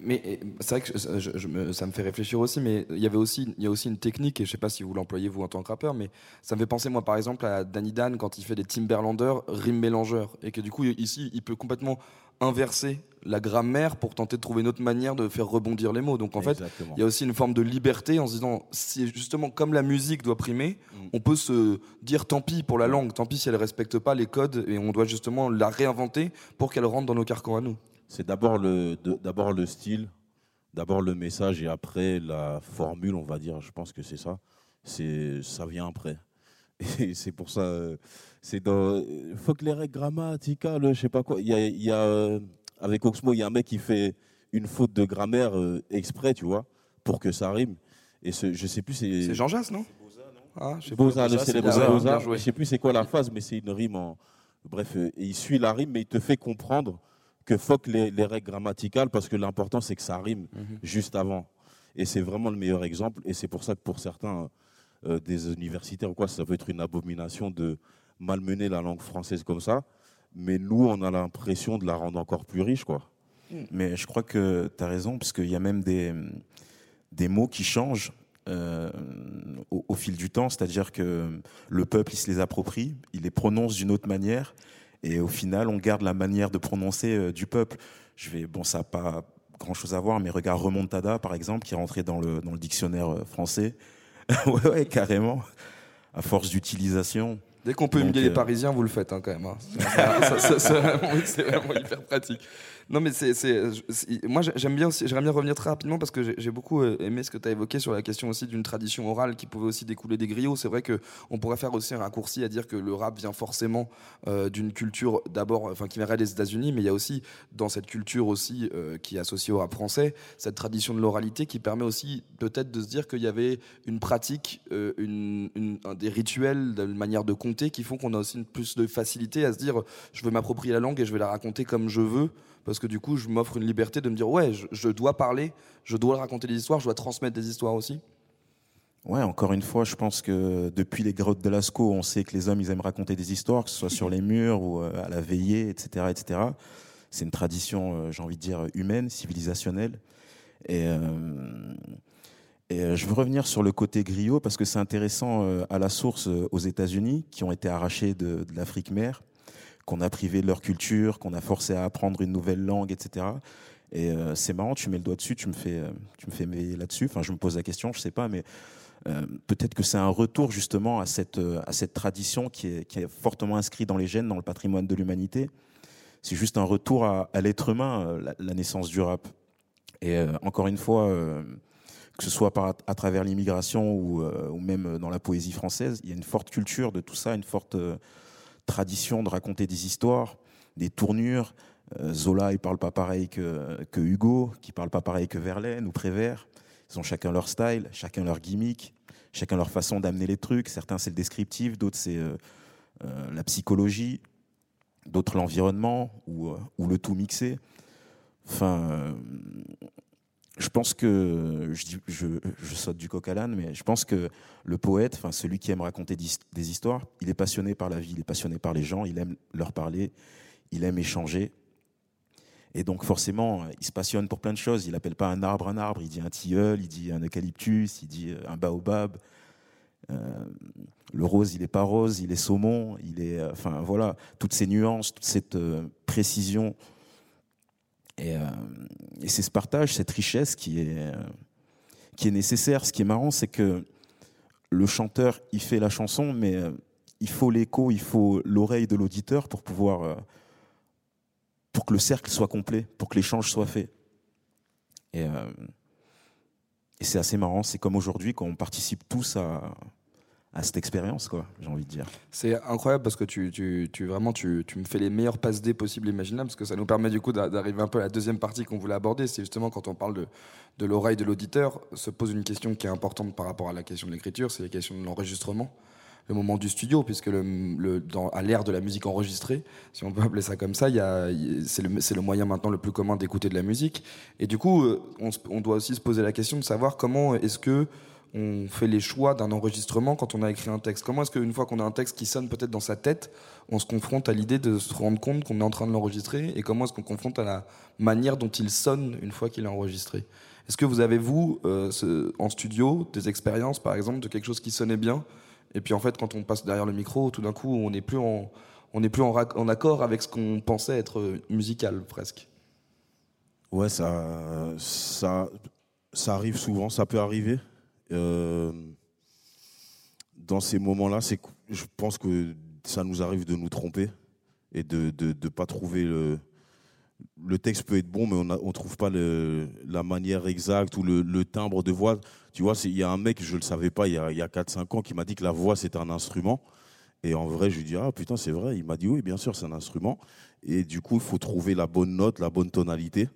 Mais c'est vrai que je- je- je me- ça me fait réfléchir aussi, mais il y avait aussi, il y a aussi une technique, et je sais pas si vous l'employez vous en tant que rappeur, mais ça me fait penser moi par exemple à Danny Dan quand il fait des Timberlanders rime mélangeur, et que du coup ici il peut complètement inverser la grammaire pour tenter de trouver une autre manière de faire rebondir les mots. Donc en fait, il y a aussi une forme de liberté en se disant, si justement comme la musique doit primer, Mm. on peut se dire tant pis pour la langue, tant pis si elle respecte pas les codes, et on doit justement la réinventer pour qu'elle rentre dans nos carcans à nous. C'est d'abord le, d'abord le style, d'abord le message et après la formule, on va dire. Je pense que c'est ça. C'est, ça vient après. Et c'est pour ça, euh, c'est dans. euh, Faut que les règles grammaticales, je sais pas quoi. Il y a, il y a, euh, avec Oxmo, il y a un mec qui fait une faute de grammaire exprès, tu vois, pour que ça rime. Et ce, je sais plus, c'est. C'est Jean Jass, non? Ah, je sais. Beaux-Arts, le célèbre Beaux-Arts. Je sais plus c'est quoi la phase, mais c'est une rime en. Bref, et il suit la rime, mais il te fait comprendre que fuck les, les règles grammaticales parce que l'important c'est que ça rime Mhm. juste avant. Et c'est vraiment le meilleur exemple. Et c'est pour ça que pour certains euh, des universitaires ou quoi, ça peut être une abomination de malmener la langue française comme ça. Mais nous, on a l'impression de la rendre encore plus riche, quoi. Mais je crois que tu as raison, parce qu'il y a même des, des mots qui changent euh, au, au fil du temps. C'est-à-dire que le peuple, il se les approprie, il les prononce d'une autre manière, et au final, on garde la manière de prononcer euh, du peuple. Je vais, bon, ça n'a pas grand-chose à voir, mais regarde Remontada, par exemple, qui est rentré dans le, dans le dictionnaire euh, français. ouais, ouais, carrément. À force d'utilisation. Dès qu'on peut humilier les euh, Parisiens, vous le faites hein, quand même. hein. C'est vraiment, vraiment hyper pratique. Non, mais c'est, moi j'aime bien aussi, j'aimerais bien revenir très rapidement parce que j'ai, beaucoup euh, aimé ce que tu as évoqué sur la question aussi d'une tradition orale qui pouvait aussi découler des griots. C'est vrai que on pourrait faire aussi un raccourci à dire que le rap vient forcément euh, d'une culture d'abord, enfin qui viendrait des États-Unis, mais il y a aussi dans cette culture aussi euh, qui est associée au rap français cette tradition de l'oralité qui permet aussi peut-être de se dire qu'il y avait une pratique, une, une- un- des rituels, une manière de qui font qu'on a aussi plus de facilité à se dire je veux m'approprier la langue et je vais la raconter comme je veux parce que du coup je m'offre une liberté de me dire ouais je, je dois parler, je dois raconter des histoires, je dois transmettre des histoires aussi. Ouais, encore une fois, je pense que depuis les grottes de Lascaux, on sait que les hommes, ils aiment raconter des histoires, que ce soit sur les murs ou euh, à la veillée, etc., etc. C'est une tradition, euh, j'ai envie de dire, humaine, civilisationnelle. Et, euh, et euh, je veux revenir sur le côté griot parce que c'est intéressant euh, à la source euh, aux États-Unis, qui ont été arrachés de, l'Afrique mère, qu'on a privé de leur culture, qu'on a forcé à apprendre une nouvelle langue, etc. Et c'est marrant, tu mets le doigt dessus, tu me fais, tu me fais là-dessus. Enfin, je me pose la question, je sais pas, mais peut-être que c'est un retour justement à cette, à cette tradition qui est, qui est fortement inscrite dans les gènes, dans le patrimoine de l'humanité. C'est juste un retour à, l'être humain, la, naissance du rap. Et encore une fois, que ce soit à travers l'immigration ou, euh, ou même dans la poésie française, il y a une forte culture de tout ça, une forte euh, tradition de raconter des histoires, des tournures. Euh, Zola, il parle pas pareil que, que Hugo, qui parle pas pareil que Verlaine ou Prévert. Ils ont chacun leur style, chacun leur gimmick, chacun leur façon d'amener les trucs. Certains, c'est le descriptif, d'autres, c'est la psychologie, d'autres, l'environnement ou, ou le tout mixé. Enfin, je pense que, je, je, saute du coq à l'âne, mais je pense que le poète, enfin, celui qui aime raconter des histoires, il est passionné par la vie, il est passionné par les gens, il aime leur parler, il aime échanger. Et donc forcément, il se passionne pour plein de choses. Il n'appelle pas un arbre un arbre, il dit un tilleul, il dit un eucalyptus, il dit euh, un baobab. Euh, le rose, il est pas rose, il est saumon, il est, euh, enfin voilà, toutes ces nuances, toute cette précision. Et, euh, et c'est ce partage, cette richesse qui est, euh, qui est nécessaire. Ce qui est marrant, c'est que le chanteur, il fait la chanson, mais euh, il faut l'écho, il faut l'oreille de l'auditeur pour pouvoir pour que le cercle soit complet, pour que l'échange soit fait. Et c'est assez marrant, c'est comme aujourd'hui quand on participe tous à, à cette expérience, quoi, j'ai envie de dire. C'est incroyable parce que tu, tu, tu vraiment tu, tu me fais les meilleurs passes D possibles imaginables parce que ça nous permet du coup d'a- d'arriver un peu à la deuxième partie qu'on voulait aborder. C'est justement quand on parle de, de l'oreille de l'auditeur, se pose une question qui est importante par rapport à la question de l'écriture, c'est la question de l'enregistrement, le moment du studio, puisque le, le- à l'ère de la musique enregistrée, si on peut appeler ça comme ça, y a- c'est le, le moyen maintenant le plus commun d'écouter de la musique. Et du coup, euh, on doit aussi se poser la question de savoir comment est-ce que on fait les choix d'un enregistrement quand on a écrit un texte. Comment est-ce qu'une fois qu'on a un texte qui sonne peut-être dans sa tête, on se confronte à l'idée de se rendre compte qu'on est en train de l'enregistrer et comment est-ce qu'on confronte à la manière dont il sonne une fois qu'il est enregistré? Est-ce que vous avez, vous, euh, en studio, des expériences, par exemple, de quelque chose qui sonnait bien et puis en fait, quand on passe derrière le micro, tout d'un coup, on n'est plus en, on plus en accord avec ce qu'on pensait être euh, musical, presque? Ouais, ça, ça, ça arrive souvent, ça peut arriver. Euh, dans ces moments-là, je pense que ça nous arrive de nous tromper et de ne pas trouver le. Le texte peut être bon, mais on ne trouve pas la manière exacte ou le, timbre de voix. Tu vois, il y a un mec, je ne le savais pas, il y a, il y a 4-5 ans, qui m'a dit que la voix, c'est un instrument. Et en vrai, je lui dis, ah putain, c'est vrai. Il m'a dit, oui, bien sûr, c'est un instrument. Et du coup, il faut trouver la bonne note, la bonne tonalité.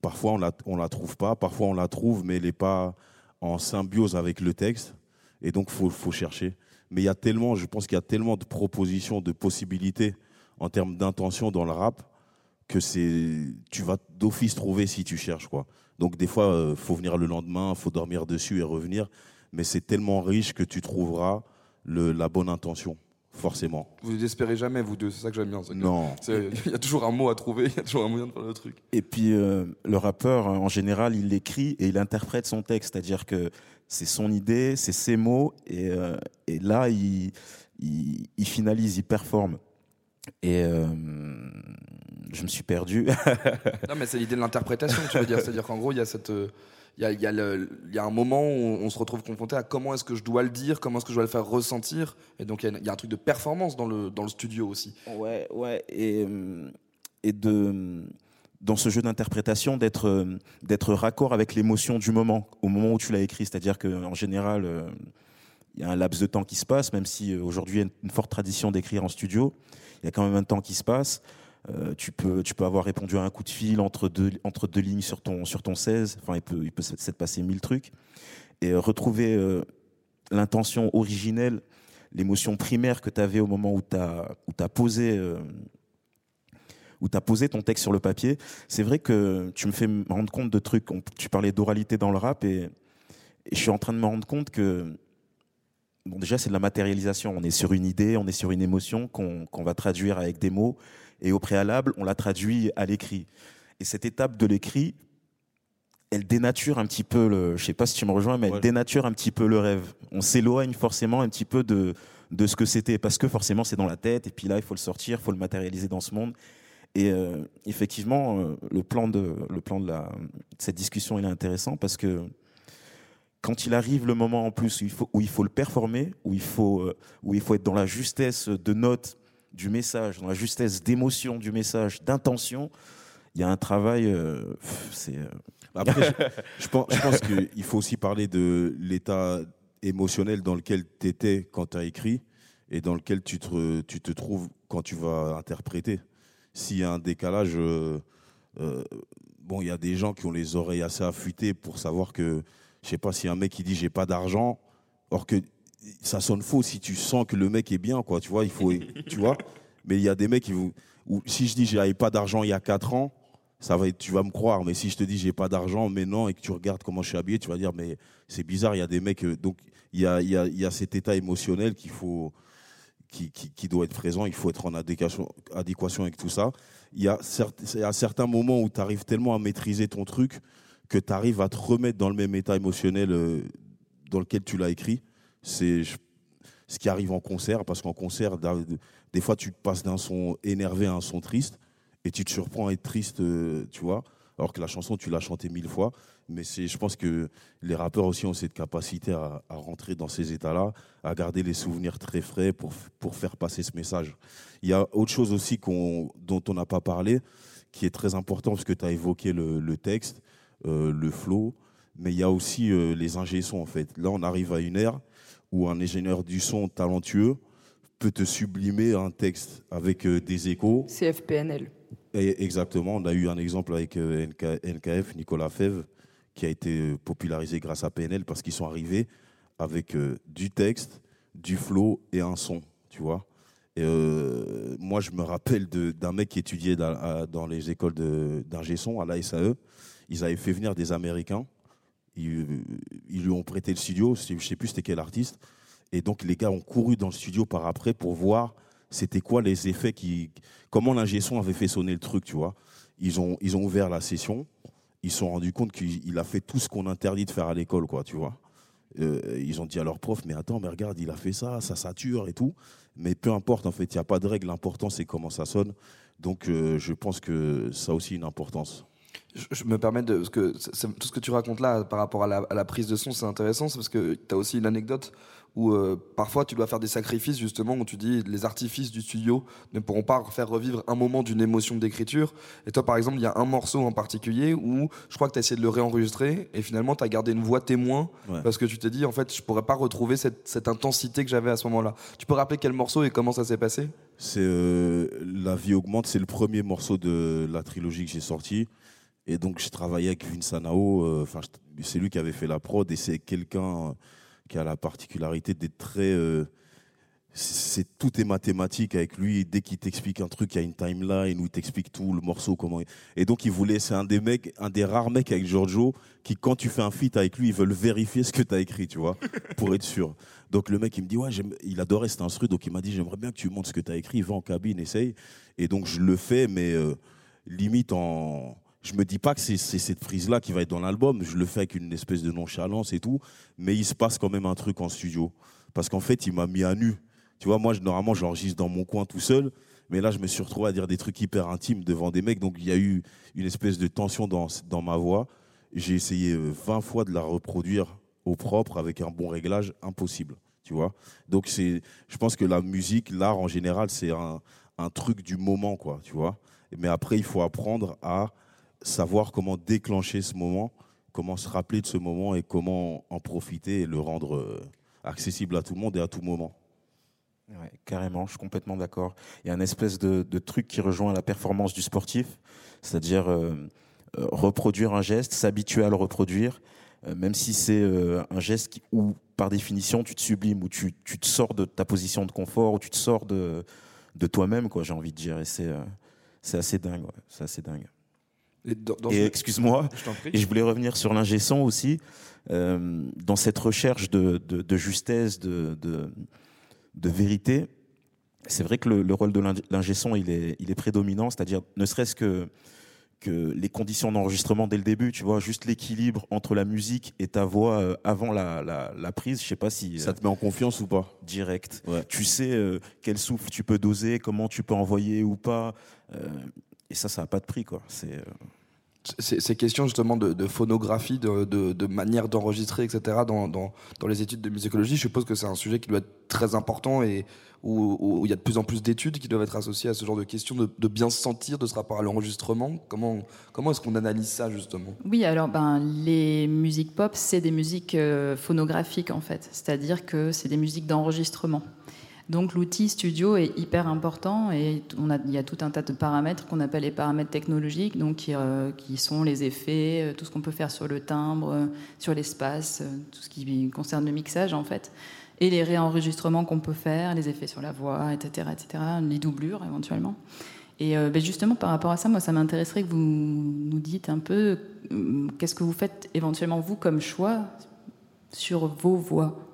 Parfois, on la, on la trouve pas. Parfois, on la trouve, mais elle n'est pas en symbiose avec le texte. Et donc, faut, faut chercher. Mais il y a tellement, je pense qu'il y a tellement de propositions, de possibilités en termes d'intention dans le rap que c'est, tu vas d'office trouver si tu cherches, quoi. Donc, des fois, euh, faut venir le lendemain, faut dormir dessus et revenir. Mais c'est tellement riche que tu trouveras la bonne intention, forcément. Vous ne désespérez jamais, vous deux, c'est ça que j'aime bien. que Non. Il y a toujours un mot à trouver, il y a toujours un moyen de faire le truc. Et puis euh, le rappeur, euh, en général, il écrit et il interprète son texte, c'est-à-dire que c'est son idée, c'est ses mots, et, euh, et là, il, il, il finalise, il performe. Et euh, je me suis perdu. Non, mais c'est l'idée de l'interprétation, tu veux dire. C'est-à-dire qu'en gros, il y a cette. Il y a, un moment où on se retrouve confronté à comment est-ce que je dois le dire, comment est-ce que je dois le faire ressentir. Et donc, il y a- un truc de performance dans le, dans le studio aussi. Ouais, ouais, et, et de dans ce jeu d'interprétation d'être raccord avec l'émotion du moment, au moment où tu l'as écrit. C'est-à-dire qu'en général, euh, il y a un laps de temps qui se passe, même si euh, aujourd'hui il y a une forte tradition d'écrire en studio. Il y a quand même un temps qui se passe. Euh, tu peux tu peux avoir répondu à un coup de fil entre deux entre deux lignes sur ton sur ton 16. Enfin, il peut il peut s'être passé mille trucs et euh, retrouver euh, l'intention originelle l'émotion primaire que tu avais au moment où tu as, posé posé ton texte sur le papier. C'est vrai que tu me fais rendre compte de trucs. Tu parlais d'oralité dans le rap et, je suis en train de me rendre compte que bon, déjà c'est de la matérialisation. On est sur une idée, on est sur une émotion qu'on qu'on va traduire avec des mots et au préalable on la traduit à l'écrit. Et cette étape de l'écrit, elle dénature un petit peu le. Je sais pas si tu me rejoins, mais Ouais. elle dénature un petit peu le rêve. On s'éloigne forcément un petit peu de de ce que c'était parce que forcément c'est dans la tête et puis là il faut le sortir, il faut le matérialiser dans ce monde. Et euh, effectivement, euh, le plan de le plan de la de cette discussion il est intéressant parce que quand il arrive le moment en plus où il faut où il faut le performer, où il faut euh, où il faut être dans la justesse de note du message, dans la justesse d'émotion du message, d'intention, il y a un travail. euh, c'est euh, Après, je, je pense, je pense qu'il faut aussi parler de l'état émotionnel dans lequel tu étais quand tu as écrit et dans lequel tu te, tu te trouves quand tu vas interpréter. S'il y a un décalage, euh, bon, il y a des gens qui ont les oreilles assez affûtées pour savoir que, je sais pas, si un mec qui dit j'ai pas d'argent, or que ça sonne faux si tu sens que le mec est bien, quoi, tu vois, il faut, tu vois. Mais il y a des mecs qui vous, ou si je dis j'avais pas d'argent il y a 4 ans, ça va tu vas me croire. Mais si je te dis j'ai pas d'argent maintenant et que tu regardes comment je suis habillé, tu vas dire mais c'est bizarre. Il y a des mecs, euh, donc il y a, y a, y a cet état émotionnel qu'il faut, qui, qui, qui doit être présent. Il faut être en adéquation, adéquation avec tout ça. Il y a, a certains moments où tu arrives tellement à maîtriser ton truc que tu arrives à te remettre dans le même état émotionnel euh, dans lequel tu l'as écrit. C'est ce qui arrive en concert, parce qu'en concert, des fois, tu passes d'un son énervé à un son triste, et tu te surprends à être triste, euh, tu vois, alors que la chanson, tu l'as chantée mille fois. Mais je pense que les rappeurs aussi ont cette capacité à, rentrer dans ces états-là, à garder les souvenirs très frais pour, pour faire passer ce message. Il y a autre chose aussi dont on n'a pas parlé, qui est très important, parce que tu as évoqué le, texte, euh, le flow, mais il y a aussi euh, les ingé en fait. Là, on arrive à une ère où un ingénieur du son talentueux peut te sublimer un texte avec euh, des échos. CFPNL. Et exactement, on a eu un exemple avec euh, NK NKF, Nicolas Fèvre, qui a été euh, popularisé grâce à PNL parce qu'ils sont arrivés avec du texte, du flow et un son, tu vois. Et euh, moi, je me rappelle d'un mec qui étudiait dans, à- dans les écoles d'ingé son à la SAE. Ils avaient fait venir des Américains. Ils, lui ont prêté le studio. Je ne sais plus c'était quel artiste. Et donc, les gars ont couru dans le studio par après pour voir c'était quoi les effets qui. Comment l'ingé son avait fait sonner le truc, tu vois. Ils ont, ils ont ouvert la session. Ils se sont rendus compte qu'il il a fait tout ce qu'on interdit de faire à l'école, quoi, tu vois. Euh, ils ont dit à leur prof, mais attends, mais regarde, il a fait ça, ça sature et tout. Mais peu importe, en fait, il n'y a pas de règle. L'important, c'est comment ça sonne. Donc, euh, je pense que ça a aussi une importance. Je, me permets de. Parce que tout ce que tu racontes là par rapport à la, à la prise de son, c'est intéressant. C'est parce que tu as aussi une anecdote où euh, parfois tu dois faire des sacrifices, justement, où tu dis les artifices du studio ne pourront pas faire revivre un moment d'une émotion d'écriture. Et toi, par exemple, il y a un morceau en particulier où je crois que tu as essayé de le réenregistrer et finalement tu as gardé une voix témoin Ouais. parce que tu t'es dit, en fait, je pourrais pas retrouver cette, cette intensité que j'avais à ce moment-là. Tu peux rappeler quel morceau et comment ça s'est passé? C'est euh, La vie augmente, c'est le premier morceau de la trilogie que j'ai sorti. Et donc, je travaillais avec Vince Anao. euh, Enfin, c'est lui qui avait fait la prod et c'est quelqu'un euh, qui a la particularité d'être très. euh, c'est tout est mathématique avec lui. Dès qu'il t'explique un truc, il y a une timeline où il t'explique tout le morceau comment. Et donc, il voulait. C'est un des mecs, un des rares mecs avec Giorgio qui, quand tu fais un feat avec lui, ils veulent vérifier ce que tu as écrit, tu vois, pour être sûr. Donc le mec il me dit ouais il adorait cet instru donc il m'a dit j'aimerais bien que tu montres ce que tu as écrit va en cabine essaye et donc je le fais mais euh, limite en je me dis pas que c'est cette prise là qui va être dans l'album. Je le fais avec une espèce de nonchalance et tout. Mais il se passe quand même un truc en studio. Parce qu'en fait il m'a mis à nu. Tu vois moi je, normalement j'enregistre dans mon coin tout seul. Mais là je me suis retrouvé à dire des trucs hyper intimes devant des mecs. Donc il y a eu une espèce de tension dans dans ma voix. J'ai essayé 20 fois de la reproduire au propre avec un bon réglage, impossible. Tu vois? Donc, c'est, je pense que la musique, l'art en général, c'est un, un truc du moment, quoi, tu vois? Mais après, il faut apprendre à savoir comment déclencher ce moment, comment se rappeler de ce moment et comment en profiter et le rendre euh, accessible à tout le monde et à tout moment. Ouais, carrément, je suis complètement d'accord. Il y a un espèce de, truc qui rejoint la performance du sportif, c'est-à-dire euh, euh, reproduire un geste, s'habituer à le reproduire, même si c'est un geste où, par définition, tu te sublimes, où tu, tu, te sors de ta position de confort, où tu te sors de, de toi-même, j'ai envie de dire. Et c'est assez dingue, c'est assez dingue. Et, excuse-moi, je et je voulais revenir sur l'ingé son aussi, euh, dans cette recherche de, de, de justesse, de, de, de vérité. C'est vrai que le, le rôle de l'ingé son, il est, il est prédominant, c'est-à-dire ne serait-ce que que les conditions d'enregistrement dès le début, tu vois, juste l'équilibre entre la musique et ta voix euh, avant la, la, la, prise, je sais pas si ça te met en confiance ou pas? Direct. Ouais. Tu sais euh, quel souffle tu peux doser, comment tu peux envoyer ou pas, euh, et ça, ça a pas de prix, quoi. C'est euh, ces questions justement de, phonographie, de, manière d'enregistrer, etc. Dans, les études de musicologie, je suppose que c'est un sujet qui doit être très important et où, il y a de plus en plus d'études qui doivent être associées à ce genre de questions, de, de bien se sentir de ce rapport à l'enregistrement. Comment, comment est-ce qu'on analyse ça justement? Oui, alors ben, les musiques pop, c'est des musiques euh, phonographiques en fait, c'est-à-dire que c'est des musiques d'enregistrement. Donc l'outil studio est hyper important et il y a tout un tas de paramètres qu'on appelle les paramètres technologiques, donc qui, euh, sont les effets, euh, tout ce qu'on peut faire sur le timbre, euh, sur l'espace, tout ce qui concerne le mixage en fait, et les réenregistrements qu'on peut faire, les effets sur la voix, etc., etc., les doublures éventuellement. Et ben justement, par rapport à ça, moi, ça m'intéresserait que vous nous dites un peu euh, qu'est-ce que vous faites éventuellement vous comme choix sur vos voix?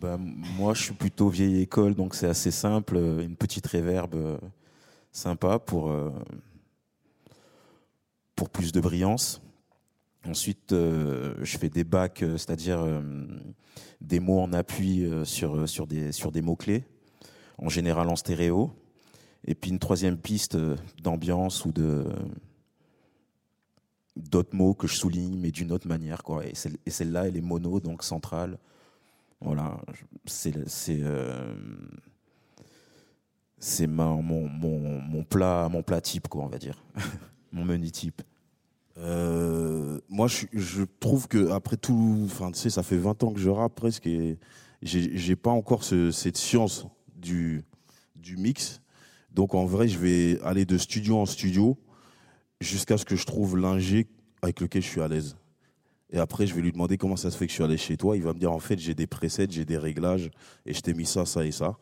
Bah, moi, je suis plutôt vieille école, donc c'est assez simple. Une petite réverbe euh, sympa pour, euh, pour plus de brillance. Ensuite, euh, je fais des bacs, euh, c'est-à-dire euh, des mots en appui sur, sur des, sur des mots-clés, en général en stéréo. Et puis une troisième piste d'ambiance ou de d'autres mots que je souligne, mais d'une autre manière. Quoi. Et, celle-là, elle est mono, donc centrale. Voilà, c'est euh, mon, mon, mon plat mon plat type quoi on va dire mon menu type. Euh, moi je, trouve que après tout enfin tu sais ça fait 20 ans que je rappe presque et j'ai pas encore ce, cette science du du mix. Donc en vrai, je vais aller de studio en studio jusqu'à ce que je trouve l'ingé avec lequel je suis à l'aise. Et après, je vais lui demander comment ça se fait que je suis allé chez toi. Il va me dire, en fait, j'ai des presets, j'ai des réglages, et je t'ai mis ça, ça et ça.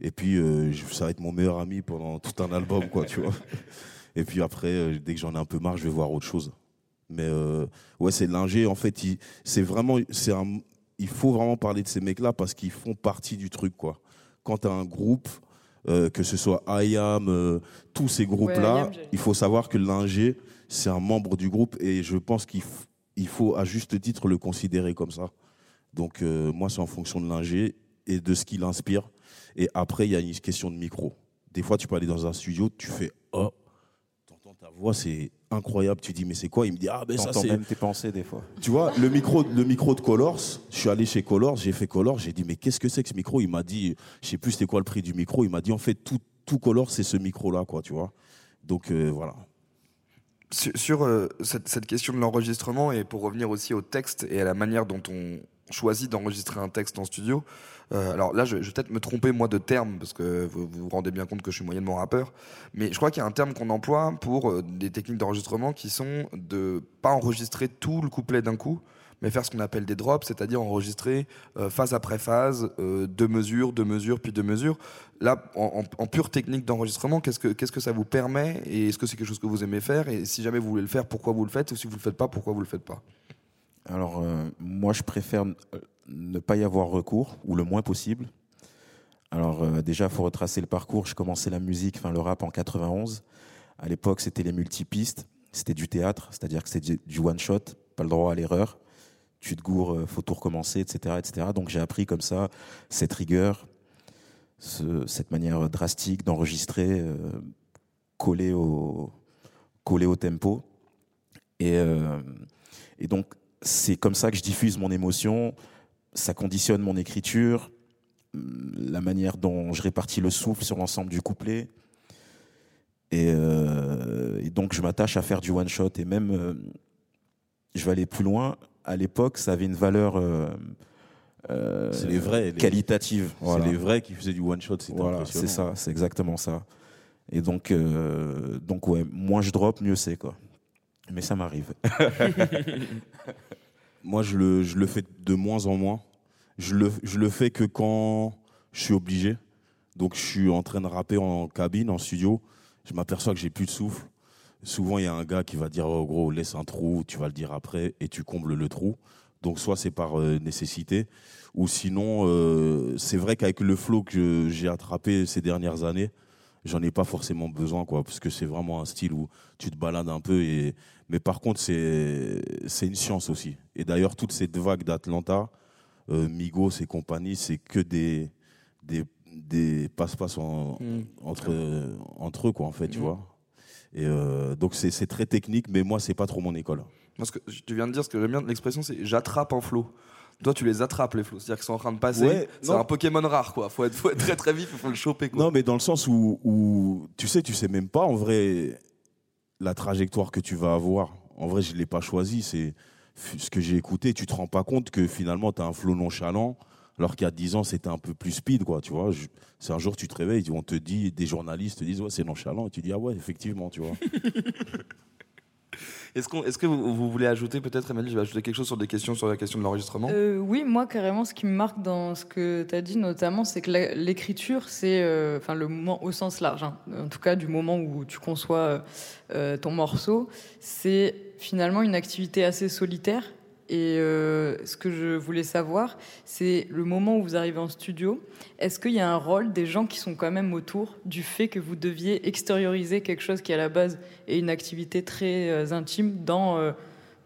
Et puis, euh, ça va être mon meilleur ami pendant tout un album, quoi, tu vois. Et puis après, euh, dès que j'en ai un peu marre, je vais voir autre chose. Mais euh, ouais, c'est l'ingé. En fait, c'est vraiment, c'est un, il faut vraiment parler de ces mecs-là parce qu'ils font partie du truc, quoi. Quand tu as un groupe, euh, que ce soit IAM, euh, tous ces groupes-là, ouais, il faut savoir que l'ingé, c'est un membre du groupe et je pense qu'il il faut à juste titre le considérer comme ça. Donc euh, moi, c'est en fonction de l'ingé et de ce qu'il inspire. Et après, il y a une question de micro. Des fois, tu peux aller dans un studio, tu fais oh, t'entends ta voix, c'est incroyable. Tu dis mais c'est quoi? Il me dit ah ben ça c'est. même tes pensées des fois. Tu vois le micro, le micro de Colors. Je suis allé chez Colors, j'ai fait Colors, j'ai dit mais qu'est-ce que c'est que ce micro? Il m'a dit, je sais plus c'était quoi le prix du micro. Il m'a dit en fait tout tout Colors c'est ce micro là quoi, tu vois. Donc euh, voilà sur, euh, cette, question de l'enregistrement et pour revenir aussi au texte et à la manière dont on choisit d'enregistrer un texte en studio. Euh, alors là, je, vais peut-être me tromper moi de terme parce que vous, vous vous rendez bien compte que je suis moyennement rappeur, mais je crois qu'il y a un terme qu'on emploie pour euh, des techniques d'enregistrement qui sont de pas enregistrer tout le couplet d'un coup, mais faire ce qu'on appelle des drops, c'est-à-dire enregistrer euh, phase après phase, euh, deux mesures, deux mesures, puis deux mesures. Là, en, pure technique d'enregistrement, qu'est-ce que qu'est-ce que ça vous permet Et est-ce que c'est quelque chose que vous aimez faire Et si jamais vous voulez le faire, pourquoi vous le faites Ou si vous le faites pas, pourquoi vous le faites pas? Alors, euh, moi, je préfère ne pas y avoir recours, ou le moins possible. Alors, déjà, il faut retracer le parcours. J'ai commencé la musique, enfin le rap en 91. À l'époque, c'était les multipistes. C'était du théâtre, c'est-à-dire que c'était du one-shot, pas le droit à l'erreur tu te gourres, euh, faut tout recommencer, etc., etc. Donc j'ai appris comme ça cette rigueur, ce, cette manière drastique d'enregistrer, euh, collé au tempo. Et, euh, et donc, c'est comme ça que je diffuse mon émotion. Ça conditionne mon écriture, la manière dont je répartis le souffle sur l'ensemble du couplet. Et, euh, donc, je m'attache à faire du one shot. Et même, je vais aller plus loin. À l'époque, ça avait une valeur euh, euh, C'est les vrais. qualitative. Voilà. C'est les vrais qui faisaient du one shot. Voilà, c'est ça, c'est exactement ça. Et donc, euh, donc ouais, moins je drop, mieux c'est quoi. Mais ça m'arrive. Moi, je le, je le fais de moins en moins. Je le, je le fais que quand je suis obligé. Donc, je suis en train de rapper en cabine, en studio. Je m'aperçois que j'ai plus de souffle. Souvent, il y a un gars qui va dire Oh, gros, laisse un trou, tu vas le dire après, et tu combles le trou. Donc, soit c'est par euh, nécessité, ou sinon, euh, c'est vrai qu'avec le flow que j'ai attrapé ces dernières années, j'en ai pas forcément besoin, quoi, parce que c'est vraiment un style où tu te balades un peu. Et... Mais par contre, c'est c'est une science aussi. Et d'ailleurs, toute cette vague d'Atlanta, euh, Migos et compagnie, c'est que des, des, des passe-passe en- Mm. entre, entre eux, quoi, en fait, tu Mm. vois. Et euh, donc, c'est très technique, mais moi, c'est pas trop mon école. Que tu viens de dire, ce que j'aime bien l'expression, c'est j'attrape un flow. Toi, tu les attrapes, les flows. C'est-à-dire qu'ils sont en train de passer. Ouais, c'est un Pokémon rare, quoi. Faut être, faut être très très vif, il faut le choper, quoi. Non, mais dans le sens où, où, tu sais, tu sais même pas en vrai la trajectoire que tu vas avoir. En vrai, je l'ai pas choisi. C'est ce que j'ai écouté. Tu te rends pas compte que finalement, tu as un flow nonchalant, alors qu'il y a 10 ans, c'était un peu plus speed, quoi. Tu vois, c'est un jour, tu te réveilles, on te dit, des journalistes te disent, ouais, c'est nonchalant. Et tu dis, ah ouais, effectivement, tu vois. Est-ce, qu'on, est-ce que vous, vous voulez ajouter, peut-être, Emily, je vais ajouter quelque chose sur des questions sur la question de l'enregistrement? Euh, oui, moi carrément, ce qui me marque dans ce que tu as dit notamment, c'est que l'écriture, c'est euh, enfin le moment au sens large, hein. en tout cas du moment où tu conçois euh, ton morceau, c'est finalement une activité assez solitaire. Et euh, ce que je voulais savoir, c'est le moment où vous arrivez en studio, est-ce qu'il y a un rôle des gens qui sont quand même autour du fait que vous deviez extérioriser quelque chose qui à la base est une activité très euh, intime dans euh,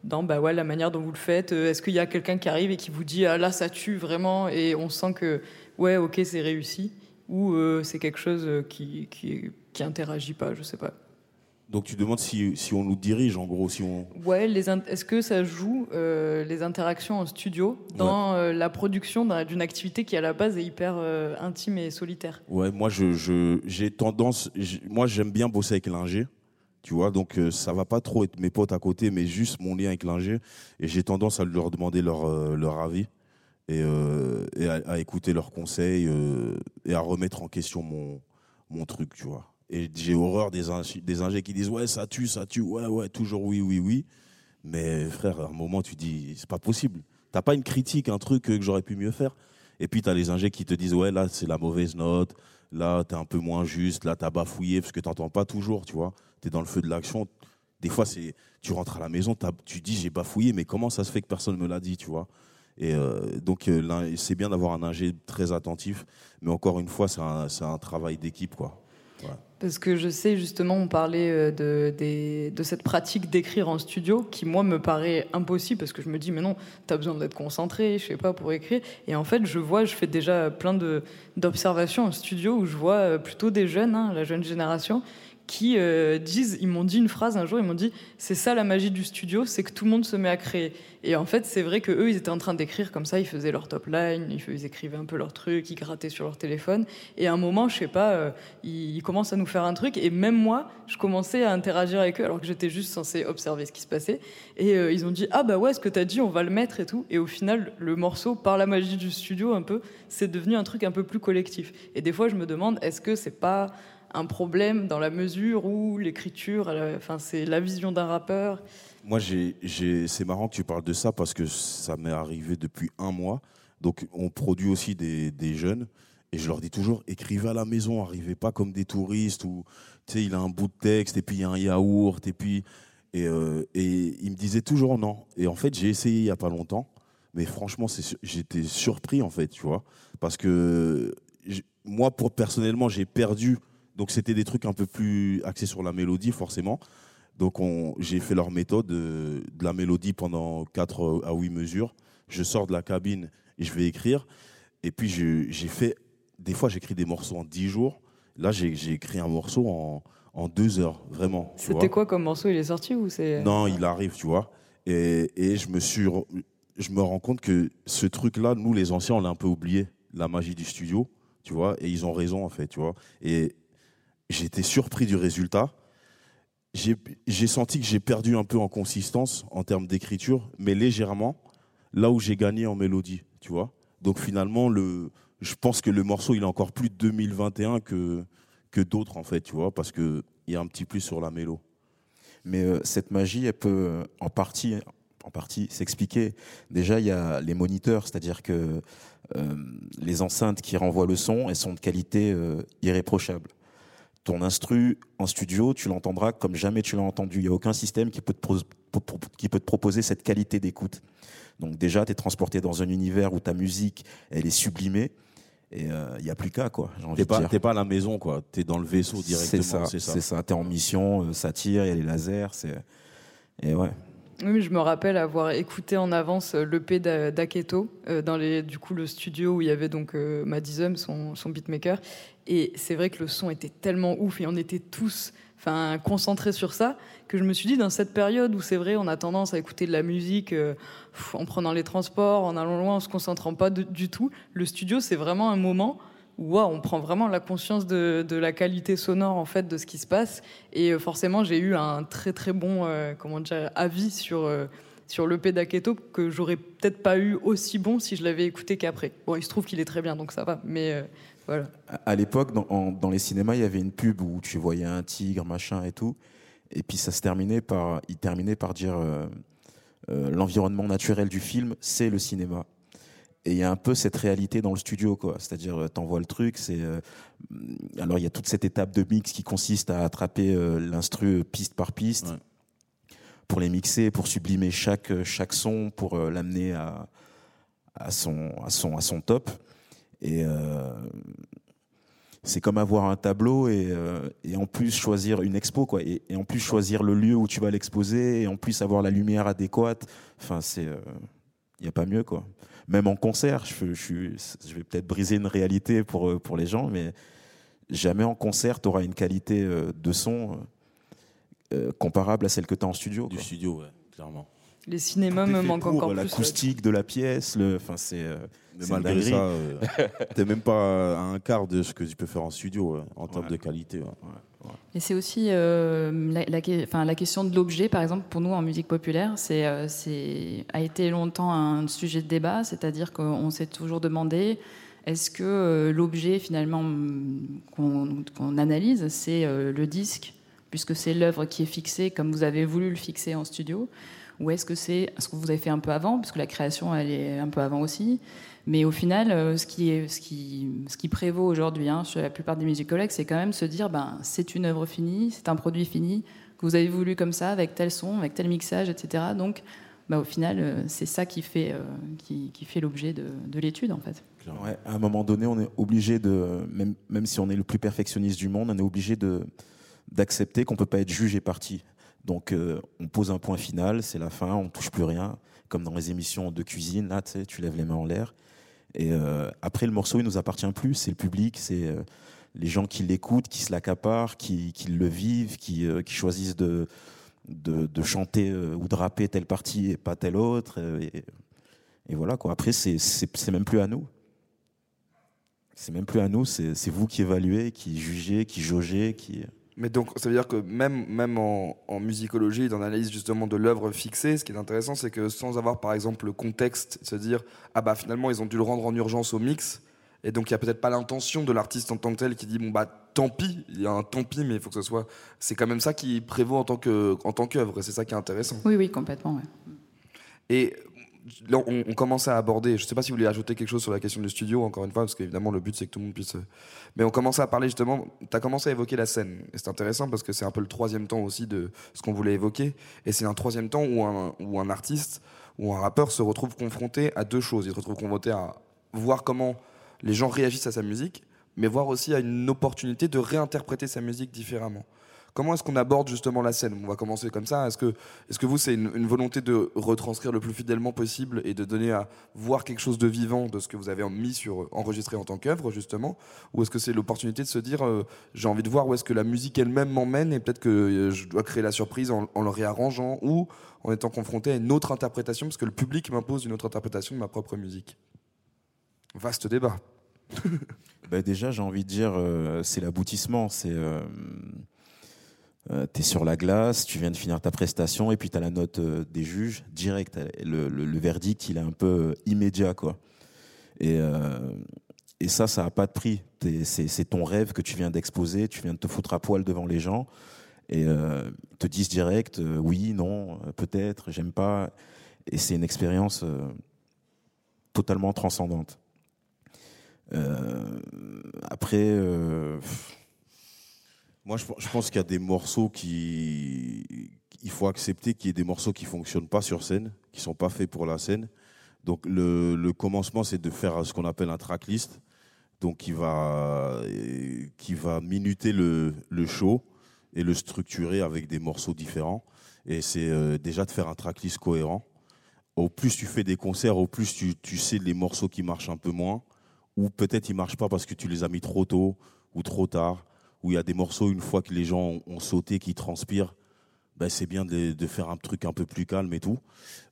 dans bah ouais, la manière dont vous le faites? Est-ce qu'il y a quelqu'un qui arrive et qui vous dit ah là ça tue vraiment et on sent que ouais ok c'est réussi? Ou c'est quelque chose qui, qui qui interagit pas je sais pas. Donc, tu demandes si, si on nous dirige, en gros, si on. Ouais est-ce que ça joue euh, les interactions en studio dans euh, la production d'un- d'une activité qui à la base est hyper euh, intime et solitaire? Ouais, moi, je, j'ai tendance. Moi, j'aime bien bosser avec l'ingé. Tu vois, donc ça va pas trop être mes potes à côté, mais juste mon lien avec l'ingé. Et j'ai tendance à leur demander leur, leur avis et, et à, à écouter leurs conseils et à remettre en question mon, mon truc, tu vois. Et j'ai horreur des, des ingés qui disent Ouais, ça tue, ça tue, ouais, ouais, toujours oui, oui, oui. Mais frère, à un moment, tu dis C'est pas possible. T'as pas une critique, un truc que j'aurais pu mieux faire? Et puis, tu as les ingés qui te disent Ouais, là, c'est la mauvaise note. Là, tu es un peu moins juste. Là, tu as bafouillé parce que tu n'entends pas toujours, tu vois. Tu es dans le feu de l'action. Des fois, c'est tu rentres à la maison, t'as- tu dis J'ai bafouillé, mais comment ça se fait que personne ne me l'a dit, tu vois? Et euh, donc, euh, c'est bien d'avoir un ingé très attentif, mais encore une fois, c'est un, un travail d'équipe, quoi. Parce que je sais justement, on parlait euh, de, cette pratique d'écrire en studio qui, moi, me paraît impossible parce que je me dis, mais non, t'as besoin d'être concentré, je sais pas, pour écrire. Et en fait, je vois, je fais déjà plein d'observations en studio où je vois euh, plutôt des jeunes, hein, la jeune génération, qui euh, disent, ils m'ont dit une phrase un jour, ils m'ont dit, c'est ça la magie du studio, c'est que tout le monde se met à créer. Et en fait, c'est vrai que eux, ils étaient en train d'écrire comme ça, ils faisaient leur top line, ils, écrivaient un peu leurs trucs, ils grattaient sur leur téléphone. Et à un moment, je sais pas, euh, ils, commencent à nous faire un truc. Et même moi, je commençais à interagir avec eux alors que j'étais juste censée observer ce qui se passait. Et euh, ils ont dit, ah bah ouais, ce que t'as dit, on va le mettre et tout. Et au final, le morceau, par la magie du studio, un peu, c'est devenu un truc un peu plus collectif. Et des fois, je me demande, est-ce que c'est pas un problème dans la mesure où l'écriture, enfin, c'est la vision d'un rappeur. Moi, c'est marrant que tu parles de ça parce que ça m'est arrivé depuis un mois. Donc, on produit aussi des, jeunes. Et je leur dis toujours, écrivez à la maison, arrivez pas comme des touristes ou, tu sais, il a un bout de texte et puis il y a un yaourt et puis. Et, euh, ils me disaient toujours non. Et en fait, j'ai essayé il y a pas longtemps. Mais franchement, j'étais surpris, en fait, tu vois. Parce que moi, pour, personnellement, j'ai perdu. Donc, c'était des trucs un peu plus axés sur la mélodie, forcément. Donc on- j'ai fait leur méthode euh, de la mélodie pendant 4 à 8 mesures. Je sors de la cabine et je vais écrire. Et puis j'ai fait, des fois j'écris des morceaux en 10 jours. Là j'ai écrit un morceau en, en deux heures, vraiment. C'était quoi comme morceau? Il est sorti ou c'est Non, il arrive, tu vois. Et, et je me suis, je me rends compte que ce truc-là, nous les anciens, on l'a un peu oublié, la magie du studio, tu vois. Et ils ont raison en fait, tu vois. Et j'étais surpris du résultat. J'ai j'ai senti que j'ai perdu un peu en consistance en termes d'écriture, mais légèrement, là où j'ai gagné en mélodie, tu vois. Donc finalement, le, je pense que le morceau, il est encore plus 2021 que, que d'autres, en fait, tu vois, parce qu'il y a un petit plus sur la mélo. Mais euh, cette magie, elle peut en partie, en partie s'expliquer. Déjà, il y a les moniteurs, c'est-à-dire que euh, les enceintes qui renvoient le son, elles sont de qualité euh, irréprochable. Ton instru en studio, tu l'entendras comme jamais tu l'as entendu. Il n'y a aucun système qui peut te, qui peut proposer cette qualité d'écoute. Donc déjà, tu es transporté dans un univers où ta musique, elle est sublimée. Et euh, il n'y a plus qu'à, quoi, T'es pas, à la maison, quoi. T'es dans le vaisseau C'est directement. ça, c'est ça. T'es en mission, euh, ça tire, il y a les lasers, c'est... Et ouais. Oui, je me rappelle avoir écouté en avance l'EP d'A- d'Aketo euh, dans du coup le studio où il y avait donc euh, Madisum, son, son beatmaker. Et c'est vrai que le son était tellement ouf et on était tous concentrés sur ça que je me suis dit dans cette période où c'est vrai on a tendance à écouter de la musique euh, en prenant les transports, en allant loin, en se concentrant pas du tout. Le studio c'est vraiment un moment waouh, on prend vraiment la conscience de, la qualité sonore en fait de ce qui se passe et euh, forcément j'ai eu un très très bon euh, comment dire avis sur euh, sur le d'Aketo que j'aurais peut-être pas eu aussi bon si je l'avais écouté qu'après. Bon, il se trouve qu'il est très bien donc ça va, mais voilà. À- l'époque, dans, dans les cinémas, il y avait une pub où tu voyais un tigre, machin et tout. Et puis ça se terminait par, il terminait par dire l'environnement naturel du film, c'est le cinéma. Et il y a un peu cette réalité dans le studio, quoi. C'est-à-dire, euh, t'envoies le truc, c'est. euh, alors il y a toute cette étape de mix qui consiste à attraper euh, l'instru euh, piste par piste Ouais. pour les mixer, pour sublimer chaque euh, chaque son, pour euh, l'amener à à son à son à son top. Et euh, c'est comme avoir un tableau et, euh, et en plus choisir une expo quoi et, et en plus choisir le lieu où tu vas l'exposer et en plus avoir la lumière adéquate enfin c'est il n'y a pas mieux quoi même en concert je, je, suis- je vais peut-être briser une réalité pour euh, pour les gens mais jamais en concert tu auras une qualité euh, de son euh, comparable à celle que tu as en studio Du quoi. studio, ouais, clairement. Les cinémas me manquent encore plus. l'acoustique de la pièce le enfin c'est euh, malgré dinguerie. ça, euh, t'es même pas à un quart de ce que tu peux faire en studio ouais, en termes Ouais. de qualité. Et c'est aussi euh, la, question de l'objet, par exemple, pour nous en musique populaire, euh, c'est, a été longtemps un sujet de débat, c'est-à-dire qu'on s'est toujours demandé est-ce que euh, l'objet finalement qu'on, analyse, c'est le disque, puisque c'est l'œuvre qui est fixée comme vous avez voulu le fixer en studio, ou est-ce que c'est ce que vous avez fait un peu avant, puisque la création elle est un peu avant aussi, mais au final, euh, ce qui, prévaut aujourd'hui hein, chez la plupart des musicologues, c'est quand même se dire ben, c'est une œuvre finie, c'est un produit fini, que vous avez voulu comme ça, avec tel son, avec tel mixage, etc. Donc, bah, au final, euh, c'est ça qui fait, euh, l'objet de, de l'étude, en fait. À un moment donné, on est obligé de, même, même si on est le plus perfectionniste du monde, on est obligé d'accepter qu'on peut pas être juge et parti. Donc, on pose un point final, c'est la fin, on touche plus rien, comme dans les émissions de cuisine. Là, tu lèves les mains en l'air. Et euh, après, le morceau, il nous appartient plus. C'est le public, c'est euh, les gens qui l'écoutent, qui se l'accaparent, qui, qui le vivent, qui, euh, choisissent de, chanter ou de rapper telle partie et pas telle autre. et, voilà quoi. Après, c'est même plus à nous. C'est même plus à nous. C'est vous qui évaluez, qui jugez, qui jaugez, qui. Mais donc, ça veut dire que même, même en, en musicologie, dans l'analyse justement de l'œuvre fixée, ce qui est intéressant, c'est que sans avoir par exemple le contexte, se dire ah bah finalement ils ont dû le rendre en urgence au mix, et donc il y a peut-être pas l'intention de l'artiste en tant que tel qui dit bon bah tant pis, il y a un tant pis, mais il faut que ce soit. C'est quand même ça qui prévaut en tant que en tant qu'œuvre, et c'est ça qui est intéressant. Oui, oui, complètement. ouais. Et on, on commence à aborder, je ne sais pas si vous voulez ajouter quelque chose sur la question du studio, encore une fois, parce qu'évidemment, le but, c'est que tout le monde puisse... euh, Mais on commence à parler justement, tu as commencé à évoquer la scène. Et c'est intéressant parce que c'est un peu le troisième temps aussi de ce qu'on voulait évoquer. Et c'est un troisième temps où un, artiste, où un rappeur se retrouve confronté à deux choses. Il se retrouve confronté à voir comment les gens réagissent à sa musique, mais voir aussi à une opportunité de réinterpréter sa musique différemment. Comment est-ce qu'on aborde justement la scène? On va commencer comme ça. Est-ce que, est-ce que vous, c'est une, volonté de retranscrire le plus fidèlement possible et de donner à voir quelque chose de vivant de ce que vous avez mis sur enregistré en tant qu'œuvre justement, ou est-ce que c'est l'opportunité de se dire euh, j'ai envie de voir où est-ce que la musique elle-même m'emmène et peut-être que euh, je dois créer la surprise en, le réarrangeant ou en étant confronté à une autre interprétation parce que le public m'impose une autre interprétation de ma propre musique? Vaste débat. Bah, déjà, j'ai envie de dire, euh, c'est l'aboutissement. C'est, euh, t'es sur la glace, tu viens de finir ta prestation, et puis tu as la note euh, des juges direct. Le, verdict, il est un peu euh, immédiat, quoi. Et, ça, ça n'a pas de prix. C'est, ton rêve que tu viens d'exposer, tu viens de te foutre à poil devant les gens, et ils te disent direct, oui, non, peut-être, j'aime pas. Et c'est une expérience totalement transcendante. Après, Moi, je, pense qu'il y a des morceaux qui. Il faut accepter qu'il y ait des morceaux qui fonctionnent pas sur scène, qui sont pas faits pour la scène. Donc, le, commencement, c'est de faire ce qu'on appelle un tracklist. Donc, qui va, qui va minuter le, le show et le structurer avec des morceaux différents. Et c'est euh, déjà de faire un tracklist cohérent. Au plus tu fais des concerts, au plus tu, tu sais les morceaux qui marchent un peu moins, ou peut-être ils marchent pas parce que tu les as mis trop tôt ou trop tard où il y a des morceaux, une fois que les gens ont, sauté, qui transpirent, ben c'est bien de, faire un truc un peu plus calme et tout.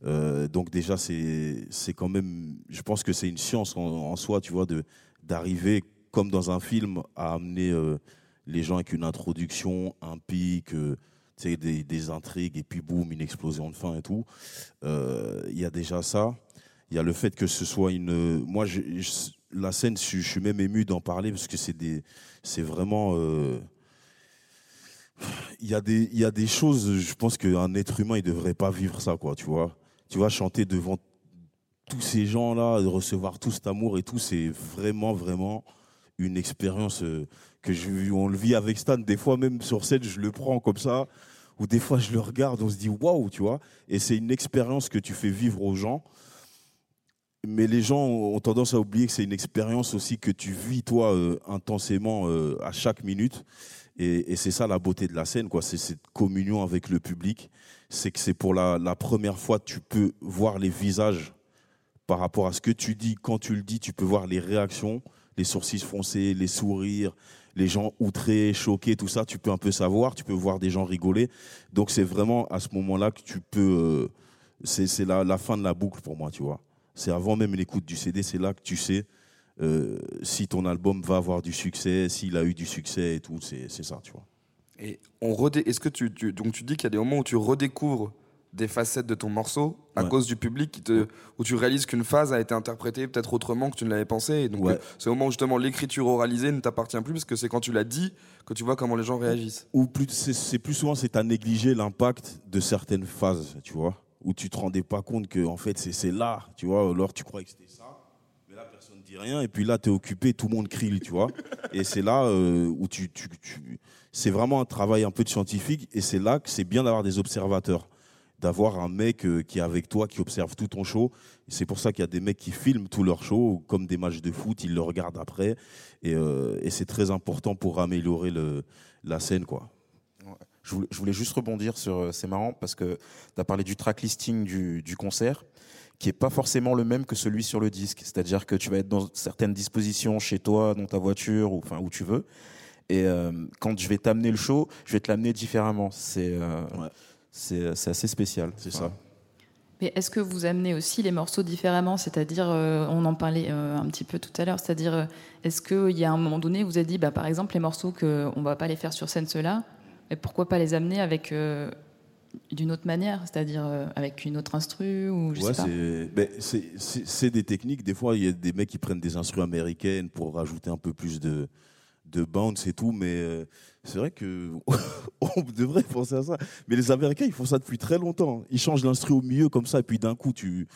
Euh, donc déjà, c'est quand même, je pense que c'est une science en, soi, tu vois, d'arriver, comme dans un film, à amener euh, les gens avec une introduction, un pic, euh, des, des intrigues, et puis boum, une explosion de fin et tout. Il y a déjà ça. Il y a le fait que ce soit une... Moi, la scène, je, suis même ému d'en parler parce que c'est des c'est vraiment. euh, Il y, a des, il y a des choses, je pense qu'un être humain, il devrait pas vivre ça, quoi, tu vois. Tu vois, chanter devant tous ces gens-là, recevoir tout cet amour et tout, c'est vraiment, vraiment une expérience euh, que je, on le vit avec Stan. Des fois, même sur scène, je le prends comme ça, ou des fois, je le regarde, on se dit waouh, tu vois. Et c'est une expérience que tu fais vivre aux gens. Mais les gens ont tendance à oublier que c'est une expérience aussi que tu vis toi euh, intensément euh, à chaque minute. Et, et c'est ça la beauté de la scène, quoi. C'est cette communion avec le public. C'est que c'est pour la, la première fois tu peux voir les visages par rapport à ce que tu dis. Quand tu le dis, tu peux voir les réactions, les sourcils foncés, les sourires, les gens outrés, choqués, tout ça. Tu peux un peu savoir. Tu peux voir des gens rigoler. Donc c'est vraiment à ce moment-là que tu peux. euh, c'est la, la fin de la boucle pour moi, tu vois. C'est avant même l'écoute du CD, c'est là que tu sais euh, si ton album va avoir du succès, s'il a eu du succès et tout. C'est ça, tu vois. Et on redé... est-ce que tu, tu- donc tu dis qu'il y a des moments où tu redécouvres des facettes de ton morceau à Ouais. cause du public qui te, où tu réalises qu'une phase a été interprétée peut-être autrement que tu ne l'avais pensé. Et donc Ouais. euh, c'est au moment où justement l'écriture oralisée ne t'appartient plus parce que c'est quand tu l'as dit que tu vois comment les gens réagissent. Ou plus, c'est plus souvent, c'est à négliger l'impact de certaines phases, tu vois, où tu te rendais pas compte que en fait c'est là, tu vois. Alors tu croyais que c'était ça, mais là personne dit rien, et puis là tu es occupé, tout le monde crie, tu vois. Et c'est là euh, où tu, tu, tu- c'est vraiment un travail un peu de scientifique, et c'est là que c'est bien d'avoir des observateurs, d'avoir un mec euh, qui est avec toi, qui observe tout ton show. C'est pour ça qu'il y a des mecs qui filment tout leur show, comme des matchs de foot, ils le regardent après, et, euh, et c'est très important pour améliorer le, la scène, quoi. Je voulais, je voulais juste rebondir sur. euh, C'est marrant parce que tu as parlé du track listing du, du concert qui est pas forcément le même que celui sur le disque. C'est-à-dire que tu vas être dans certaines dispositions chez toi, dans ta voiture ou enfin où tu veux. Et euh, quand je vais t'amener le show, je vais te l'amener différemment. C'est euh, Ouais. c'est c'est assez spécial. C'est ça. Mais est-ce que vous amenez aussi les morceaux différemment? C'est-à-dire, euh, on en parlait euh, un petit peu tout à l'heure, c'est-à-dire, est-ce qu'il y a un moment donné, vous avez dit, bah, par exemple, les morceaux qu'on ne va pas les faire sur scène, ceux-là, mais pourquoi pas les amener avec euh, d'une autre manière, c'est-à-dire euh, avec une autre instru ou je Ouais, sais pas. c'est des techniques. Des fois, il y a des mecs qui prennent des instruments américaines pour rajouter un peu plus de, de bounce et tout. Mais euh, c'est vrai que on devrait penser à ça. Mais les Américains, ils font ça depuis très longtemps. Ils changent l'instru au milieu comme ça, et puis d'un coup, tu.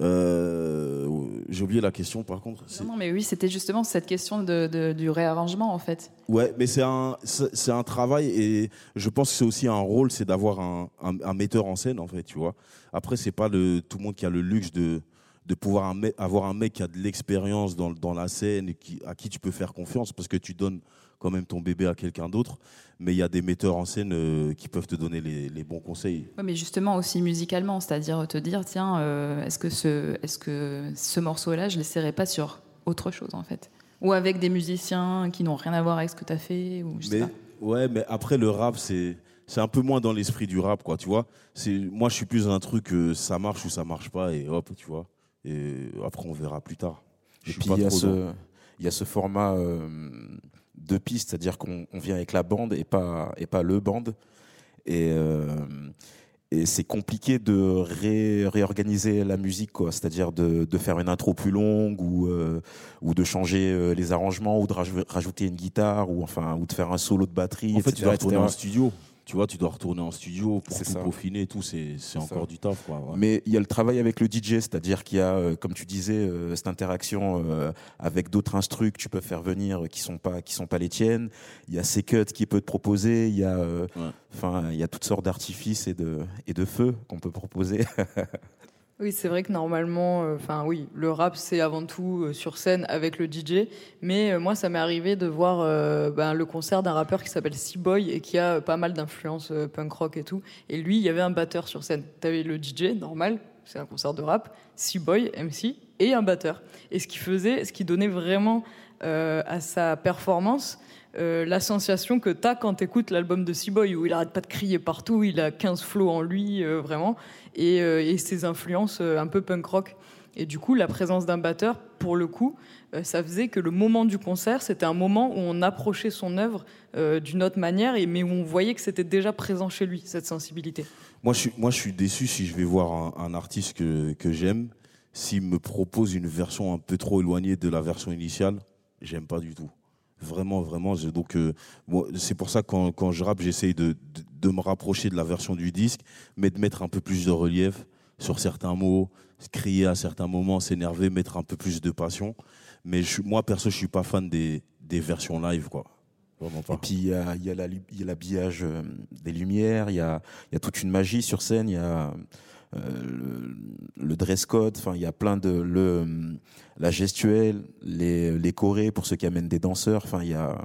Euh, J'ai oublié la question, par contre. Non, non, mais oui, c'était justement cette question de, de- du réarrangement, en fait. Ouais, mais c'est un, c'est un travail et je pense que c'est aussi un rôle, c'est d'avoir un, un, un metteur en scène, en fait, tu vois. Après, c'est pas le, tout le monde qui a le luxe de, de pouvoir un avoir un mec qui a de l'expérience dans, dans la scène et qui, à qui tu peux faire confiance parce que tu donnes quand même ton bébé à quelqu'un d'autre. Mais il y a des metteurs en scène euh, qui peuvent te donner les, les bons conseils. Ouais, mais justement aussi musicalement, c'est-à-dire te dire tiens, euh, est-ce que ce, est-ce que ce morceau-là, je l'essaierai pas sur autre chose en fait, ou avec des musiciens qui n'ont rien à voir avec ce que tu as fait, ou je sais Mais, pas. ouais, mais après, le rap, c'est. C'est un peu moins dans l'esprit du rap, quoi, tu vois. C'est moi, je suis plus dans un truc, euh, ça marche ou ça marche pas, et hop, tu vois. Et après, on verra plus tard. Je Et puis il y, a ce, il y a ce format euh, de piste, c'est-à-dire qu'on on vient avec la bande et pas, et pas le bande. Et, euh, et c'est compliqué de ré- réorganiser la musique, quoi. C'est-à-dire de, de faire une intro plus longue ou, euh, ou de changer euh, les arrangements ou de raj- rajouter une guitare ou, enfin, ou de faire un solo de batterie. En fait, tu dois retourner en studio. Tu vois, tu dois retourner en studio pour tout ça. peaufiner et tout. C'est encore ça. du taf, quoi. ouais. Mais il y a le travail avec le DJ, c'est-à-dire qu'il y a, euh, comme tu disais, euh, cette interaction euh, avec d'autres instrus que tu peux faire venir qui sont pas qui sont pas les tiennes. Il y a ces cuts qu'il peut te proposer. Il y a, Ouais. il y a toutes sortes d'artifices et de et de feux qu'on peut proposer. Oui, c'est vrai que normalement, euh, enfin oui, le rap c'est avant tout euh, sur scène avec le DJ. Mais euh, moi, ça m'est arrivé de voir ben, le concert d'un rappeur qui s'appelle C-Boy et qui a pas mal d'influence punk rock et tout. Et lui, il y avait un batteur sur scène. T'avais le DJ normal, c'est un concert de rap, C-Boy, MC et un batteur. Et ce qui faisait, ce qui donnait vraiment à sa performance. Euh, la sensation que t'as quand t'écoutes l'album de C-Boy où il arrête pas de crier partout, il a 15 flots en lui, euh, vraiment et, euh, et ses influences un peu punk rock. Et du coup, la présence d'un batteur, pour le coup, ça faisait que le moment du concert, c'était un moment où on approchait son œuvre d'une autre manière, et, mais où on voyait que c'était déjà présent chez lui, cette sensibilité. Moi, je suis, moi, je suis déçu si je vais voir un, un artiste que, que j'aime. S'il me propose une version un peu trop éloignée de la version initiale, j'aime pas du tout. Vraiment, vraiment. donc, euh, c'est pour ça que quand, je rappe, j'essaye de, de, me rapprocher de la version du disque, mais de mettre un peu plus de relief sur certains mots, crier à certains moments, s'énerver, mettre un peu plus de passion. Mais moi, perso, je suis pas fan des, des versions live, quoi. Vraiment pas. Et puis il y a, y a l'habillage euh, des lumières, il y a, y a toute une magie sur scène, le, le dress code, enfin il y a plein de le la gestuelle, les les chorés pour ceux qui amènent des danseurs, enfin il y a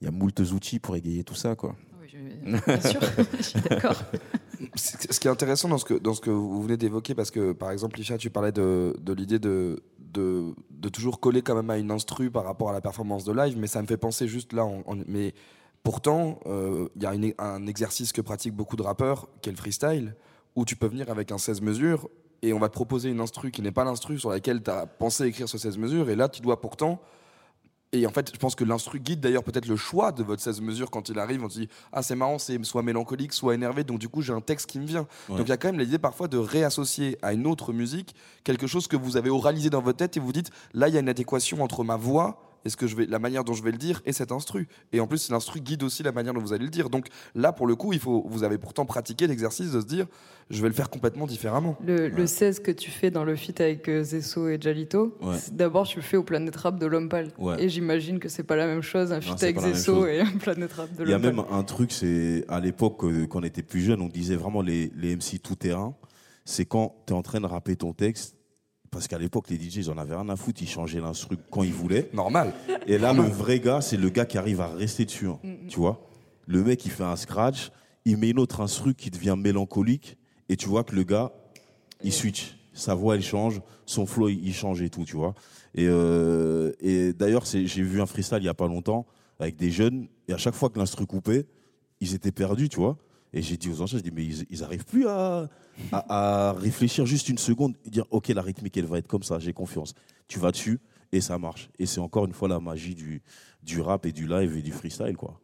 il y a moultes outils pour égayer tout ça quoi. Oui, je- bien sûr, je suis d'accord. Ce qui est intéressant dans ce que, dans ce que vous venez d'évoquer, parce que par exemple, Lisha, tu parlais de, de l'idée de, de, de toujours coller quand même à une instru par rapport à la performance de live, mais ça me fait penser juste là. mais pourtant, euh, il y a une- un exercice que pratiquent beaucoup de rappeurs, qui est le freestyle, où tu peux venir avec un 16 mesures et on va te proposer une instru qui n'est pas l'instru sur laquelle tu as pensé écrire ce 16 mesures, et là, tu dois pourtant. Et en fait, je pense que l'instru guide d'ailleurs peut-être le choix de votre 16 mesures quand il arrive. On se dit, ah, c'est marrant, c'est soit mélancolique, soit énervé, donc du coup, j'ai un texte qui me vient. Ouais. Donc il y a quand même l'idée parfois de réassocier à une autre musique quelque chose que vous avez oralisé dans votre tête et vous dites, là, il y a une adéquation entre ma voix et ce que je vais, la manière dont je vais le dire et cet instru. Et en plus, l'instru guide aussi la manière dont vous allez le dire. Donc là, pour le coup, il faut, vous avez pourtant pratiqué l'exercice de se dire, je vais le faire complètement différemment. Le, le 16 que tu fais dans le feat avec euh, Zesso et Jalito, Ouais. d'abord tu le fais au Planète Rap de Lompal. Ouais. Et j'imagine que c'est pas la même chose, un feat c'est avec Zesso et un Planète Rap de Il y a même un truc, c'est à l'époque, euh, quand on était plus jeune, on disait vraiment les, les MC tout terrain. C'est quand tu es en train de rapper ton texte, parce qu'à l'époque, les DJ, ils en avaient rien à foutre, ils changeaient l'instru quand ils voulaient. Normal. Et là, le vrai gars, c'est le gars qui arrive à rester dessus. hein, Tu vois Le mec, il fait un scratch, il met une autre instru qui devient mélancolique, et tu vois que le gars, il switch. Sa voix, elle change, son flow, il change et tout, tu vois. Et, euh, et d'ailleurs, j'ai vu un freestyle il y a pas longtemps avec des jeunes, et à chaque fois que l'instru coupait, ils étaient perdus, tu vois. Et j'ai dit aux anciens, je dis, mais ils, ils arrivent plus à, à, réfléchir juste une seconde dire, ok, la rythmique, elle va être comme ça, j'ai confiance. Tu vas dessus et ça marche. Et c'est encore une fois la magie du, du rap et du live et du freestyle, quoi.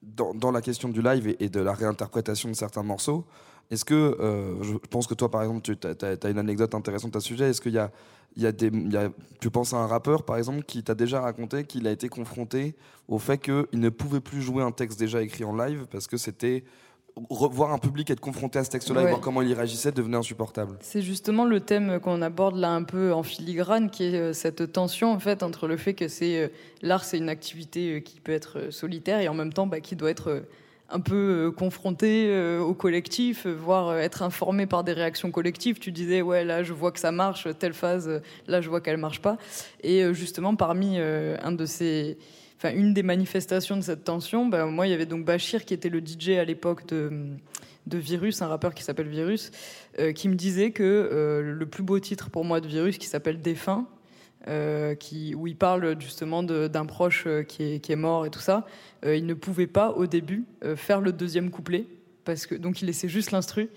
dans, dans la question du live et de la réinterprétation de certains morceaux, est-ce que, euh, je pense que toi par exemple, tu as, une anecdote intéressante à ce sujet, est-ce qu'il y a, il y a des, il y a- tu penses à un rappeur par exemple qui t'a déjà raconté qu'il a été confronté au fait qu'il ne pouvait plus jouer un texte déjà écrit en live parce que c'était revoir un public être confronté à ce texte-là et voir comment il y réagissait devenait insupportable. C'est justement le thème qu'on aborde là un peu en filigrane, qui est euh, cette tension en fait entre le fait que c'est euh, l'art, c'est une activité qui peut être solitaire et en même temps bah, qui doit être un peu confronté au collectif, voire être informé par des réactions collectives. Tu disais, ouais, là, je vois que ça marche, telle phase, là, je vois qu'elle marche pas. Et justement, parmi une des manifestations de cette tension, ben, moi il y avait donc Bachir qui était le DJ à l'époque de, de Virus, un rappeur qui s'appelle Virus, euh, qui me disait que euh, le plus beau titre pour moi de Virus, qui s'appelle Défunt, euh, où il parle justement d'un proche qui est, qui est, mort et tout ça, il ne pouvait pas au début faire le deuxième couplet, parce que donc il laissait juste l'instru.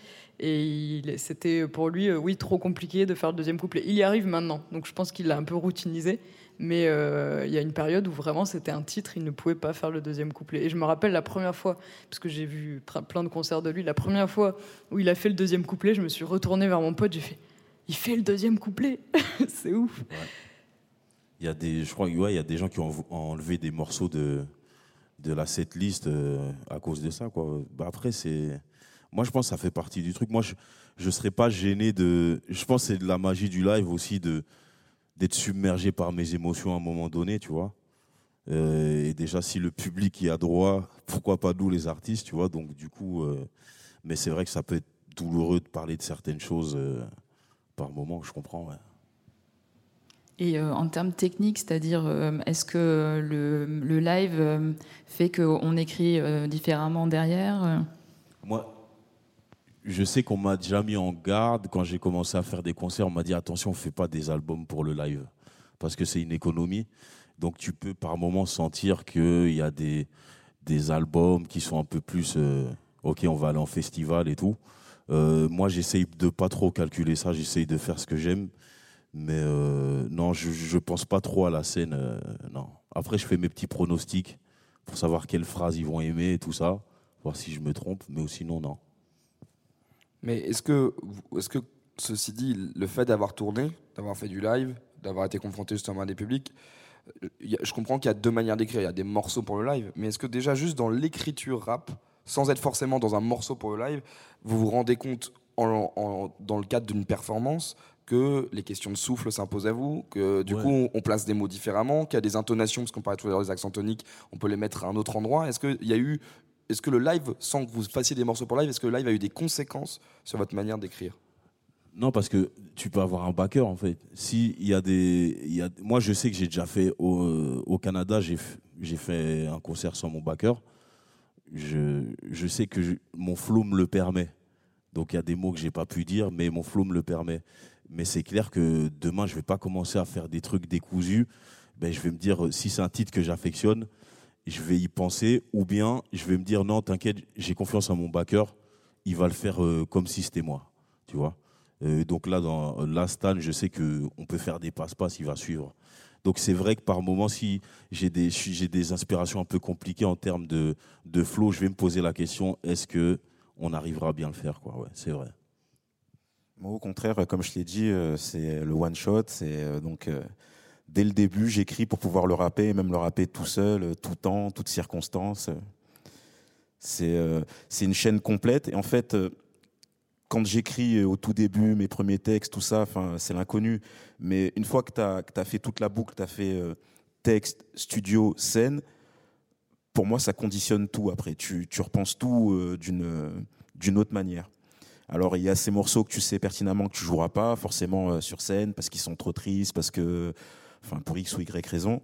Et c'était pour lui, oui, trop compliqué de faire le deuxième couplet. Il y arrive maintenant, donc je pense qu'il l'a un peu routinisé. Mais euh, il y a une période où vraiment c'était un titre, il ne pouvait pas faire le deuxième couplet. Et je me rappelle la première fois, parce que j'ai vu plein de concerts de lui, la première fois où il a fait le deuxième couplet, je me suis retourné vers mon pote, j'ai fait Il fait le deuxième couplet? C'est ouf Il y a des, je crois, ouais, y a des gens qui ont enlevé des morceaux de, de la setlist euh, à cause de ça. Quoi. Bah, après, c'est. Moi, je pense que ça fait partie du truc. Moi, je ne serais pas gêné de. Je pense que c'est de la magie du live aussi de d'être submergé par mes émotions à un moment donné, tu vois. Euh, et déjà, si le public y a droit, pourquoi pas nous les artistes, tu vois. Donc, du coup, euh, mais c'est vrai que ça peut être douloureux de parler de certaines choses par moment, je comprends. Et en termes techniques, c'est-à-dire, est-ce que le, live fait qu'on écrit différemment derrière Moi, je sais qu'on m'a déjà mis en garde quand j'ai commencé à faire des concerts. On m'a dit attention, on fait pas des albums pour le live parce que c'est une économie. Donc tu peux par moment sentir qu'il y a des, des albums qui sont un peu plus euh, ok, on va aller en festival et tout. Euh, moi, j'essaye de pas trop calculer ça. J'essaye de faire ce que j'aime. Mais euh, non, je, je pense pas trop à la scène. non. Après, je fais mes petits pronostics pour savoir quelles phrases ils vont aimer et tout ça, voir si je me trompe. Mais sinon, non. Mais est-ce que, est que, ceci dit, le fait d'avoir tourné, d'avoir fait du live, d'avoir été confronté justement à des publics, euh, je comprends qu'il y a deux manières d'écrire. Il y a des morceaux pour le live, mais est-ce que déjà juste dans l'écriture rap, sans être forcément dans un morceau pour le live, vous vous rendez compte dans le cadre d'une performance que les questions de souffle s'imposent à vous, que du coup on place des mots différemment, qu'il y a des intonations, parce qu'on parlait tout à l'heure des accents toniques, on peut les mettre à un autre endroit. Est-ce qu'il y a eu est-ce que le live, sans que vous fassiez des morceaux pour live, est-ce que le live a eu des conséquences sur votre manière d'écrire? Non, parce que tu peux avoir un backer en fait. Si il y a des, y a, moi je sais que j'ai déjà fait au, au Canada, j'ai fait un concert sans mon backer. Je, je sais que mon flow me le permet. Donc il y a des mots que j'ai pas pu dire, mais mon flow me le permet. Mais c'est clair que demain je vais pas commencer à faire des trucs décousus. Ben, je vais me dire si c'est un titre que j'affectionne, je vais y penser, ou bien je vais me dire non, t'inquiète, j'ai confiance en mon backer, il va le faire euh, comme si c'était moi, tu vois? Euh, donc là, dans la je sais que on peut faire des passe-passe, il va suivre. Donc c'est vrai que par moment, si j'ai des, j'ai des inspirations un peu compliquées en termes de, de flow, je vais me poser la question est-ce que on arrivera à bien le faire, quoi? Ouais, c'est vrai. Moi, au contraire, comme je l'ai dit, euh, c'est le one shot, c'est donc dès le début, j'écris pour pouvoir le rapper, même le rapper tout seul, tout temps, toutes circonstances. C'est euh, c'est une chaîne complète. Et en fait, euh, quand j'écris euh, au tout début mes premiers textes, tout ça, c'est l'inconnu. Mais une fois que tu as, fait toute la boucle, tu as fait texte, studio, scène, pour moi, ça conditionne tout après. Tu, tu repenses tout d'une d'une autre manière. Alors il y a ces morceaux que tu sais pertinemment que tu joueras pas forcément sur scène parce qu'ils sont trop tristes, parce que enfin pour X ou Y raison.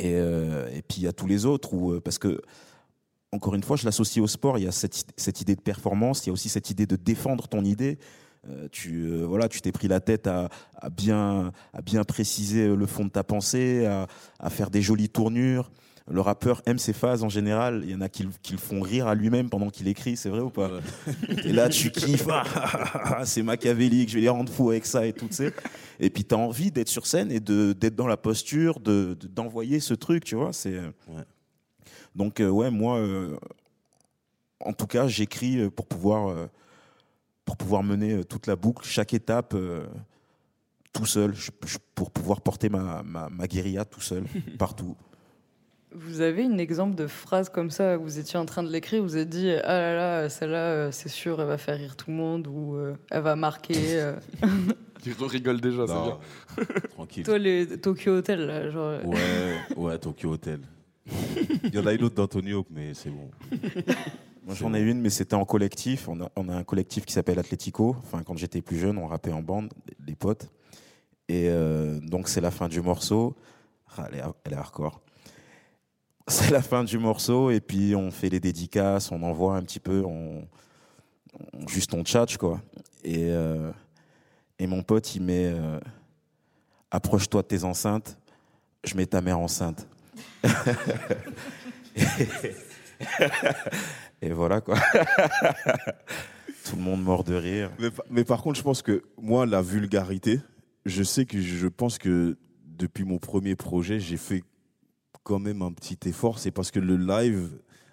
Et, euh, et puis il y a tous les autres, où, euh, parce que, encore une fois, je l'associe au sport, il y a cette, cette, idée de performance, il y a aussi cette idée de défendre ton idée. Euh, tu euh, voilà, tu t'es pris la tête à, bien, à bien préciser le fond de ta pensée, à faire des jolies tournures le rappeur aime ses phases en général. Il y en a qui, le font rire à lui-même pendant qu'il écrit, c'est vrai ou pas? Et là, tu kiffes, ah, c'est machiavélique, je vais les rendre fous avec ça et tout, tu sais. Et puis, tu as envie d'être sur scène et d'être dans la posture, d'envoyer de, ce truc, tu vois. C'est. Donc, euh, ouais, moi, euh, en tout cas, j'écris euh, pour pouvoir, pour pouvoir mener toute la boucle, chaque étape tout seul, pour pouvoir porter ma, ma, ma guérilla tout seul, partout. Vous avez un exemple de phrase comme ça, vous étiez en train de l'écrire, vous êtes dit Ah là là, celle-là, euh, c'est sûr, elle va faire rire tout le monde ou euh, elle va marquer. Euh. tu rigoles déjà, c'est bien. Tranquille. Toi, les Tokyo Hotel, là, genre. Ouais, ouais, Tokyo Hotel. Il y en a une autre d'Antonio, mais c'est bon. Moi, j'en ai une, mais c'était en collectif. On a, on a un collectif qui s'appelle Atletico. Enfin, quand j'étais plus jeune, on rappait en bande, des potes. Et euh, donc, c'est la fin du morceau. Ah, elle, est, elle est hardcore. C'est la fin du morceau, et puis on fait les dédicaces, on envoie un petit peu, on, juste on tchatche, quoi. Et, euh, et mon pote, il met euh, Approche-toi de tes enceintes, je mets ta mère enceinte. Et voilà quoi. Tout le monde mort de rire. Mais, mais par contre, je pense que moi, la vulgarité, je sais que je pense que depuis mon premier projet, j'ai fait quand même un petit effort. C'est parce que le live,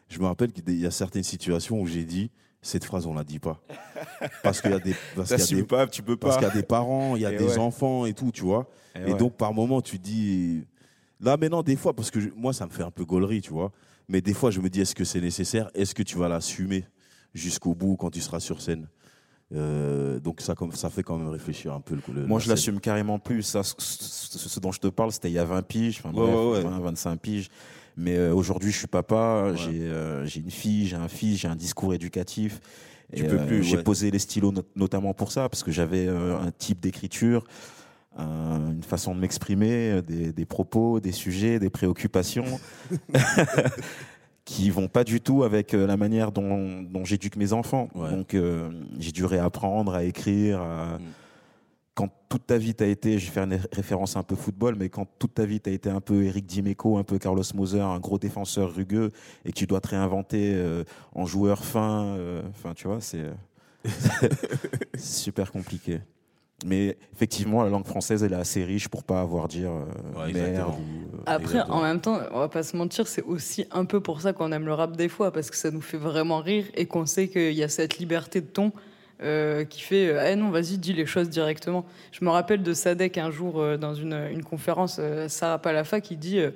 je me rappelle qu'il y a certaines situations où j'ai dit cette phrase, on la dit pas. Parce qu'il y a des, parce qu'il y a des- pas, tu peux parce qu'il y a des parents, il y a Et des ouais. enfants et tout, tu vois. Et, ouais. donc, par moment, tu dis. Là, maintenant, des fois, parce que je- moi, ça me fait un peu gaulerie, tu vois. Mais des fois, je me dis, est-ce que c'est nécessaire? Est-ce que tu vas l'assumer jusqu'au bout quand tu seras sur scène? Euh, Donc, ça, comme, ça fait quand même réfléchir un peu le Moi, la je l'assume carrément plus. Ça, ce, ce- ce dont je te parle, c'était il y a 20 piges, enfin, bref, ouais, ouais. 20, 25 piges. Mais euh, aujourd'hui, je suis papa, Ouais. j'ai euh, j'ai une fille, j'ai un fils, j'ai un discours éducatif. Tu peux plus, J'ai posé les stylos not- notamment pour ça, parce que j'avais un type d'écriture, un- une façon de m'exprimer, des, des propos, des sujets, des préoccupations. qui vont pas du tout avec euh, la manière dont, dont j'éduque mes enfants. Ouais. Donc euh, j'ai dû réapprendre à écrire. à- Mm. Quand toute ta vie t'as été, je vais faire une référence un peu football, mais quand toute ta vie t'as été un peu Eric Dimeco, un peu Carlos Moser, un gros défenseur rugueux, et que tu dois te réinventer euh, en joueur fin, euh, enfin tu vois, c'est super compliqué. Mais effectivement, la langue française, elle est assez riche pour pas avoir dire euh, Ouais, merde. ou, euh, Après, Exactement. en même temps, on va pas se mentir, c'est aussi un peu pour ça qu'on aime le rap des fois, parce que ça nous fait vraiment rire et qu'on sait qu'il y a cette liberté de ton euh, qui fait Ah non, vas-y, dis les choses directement. Je me rappelle de Sadek un jour euh, dans une, une conférence, euh, Sarah Palafa, qui dit euh,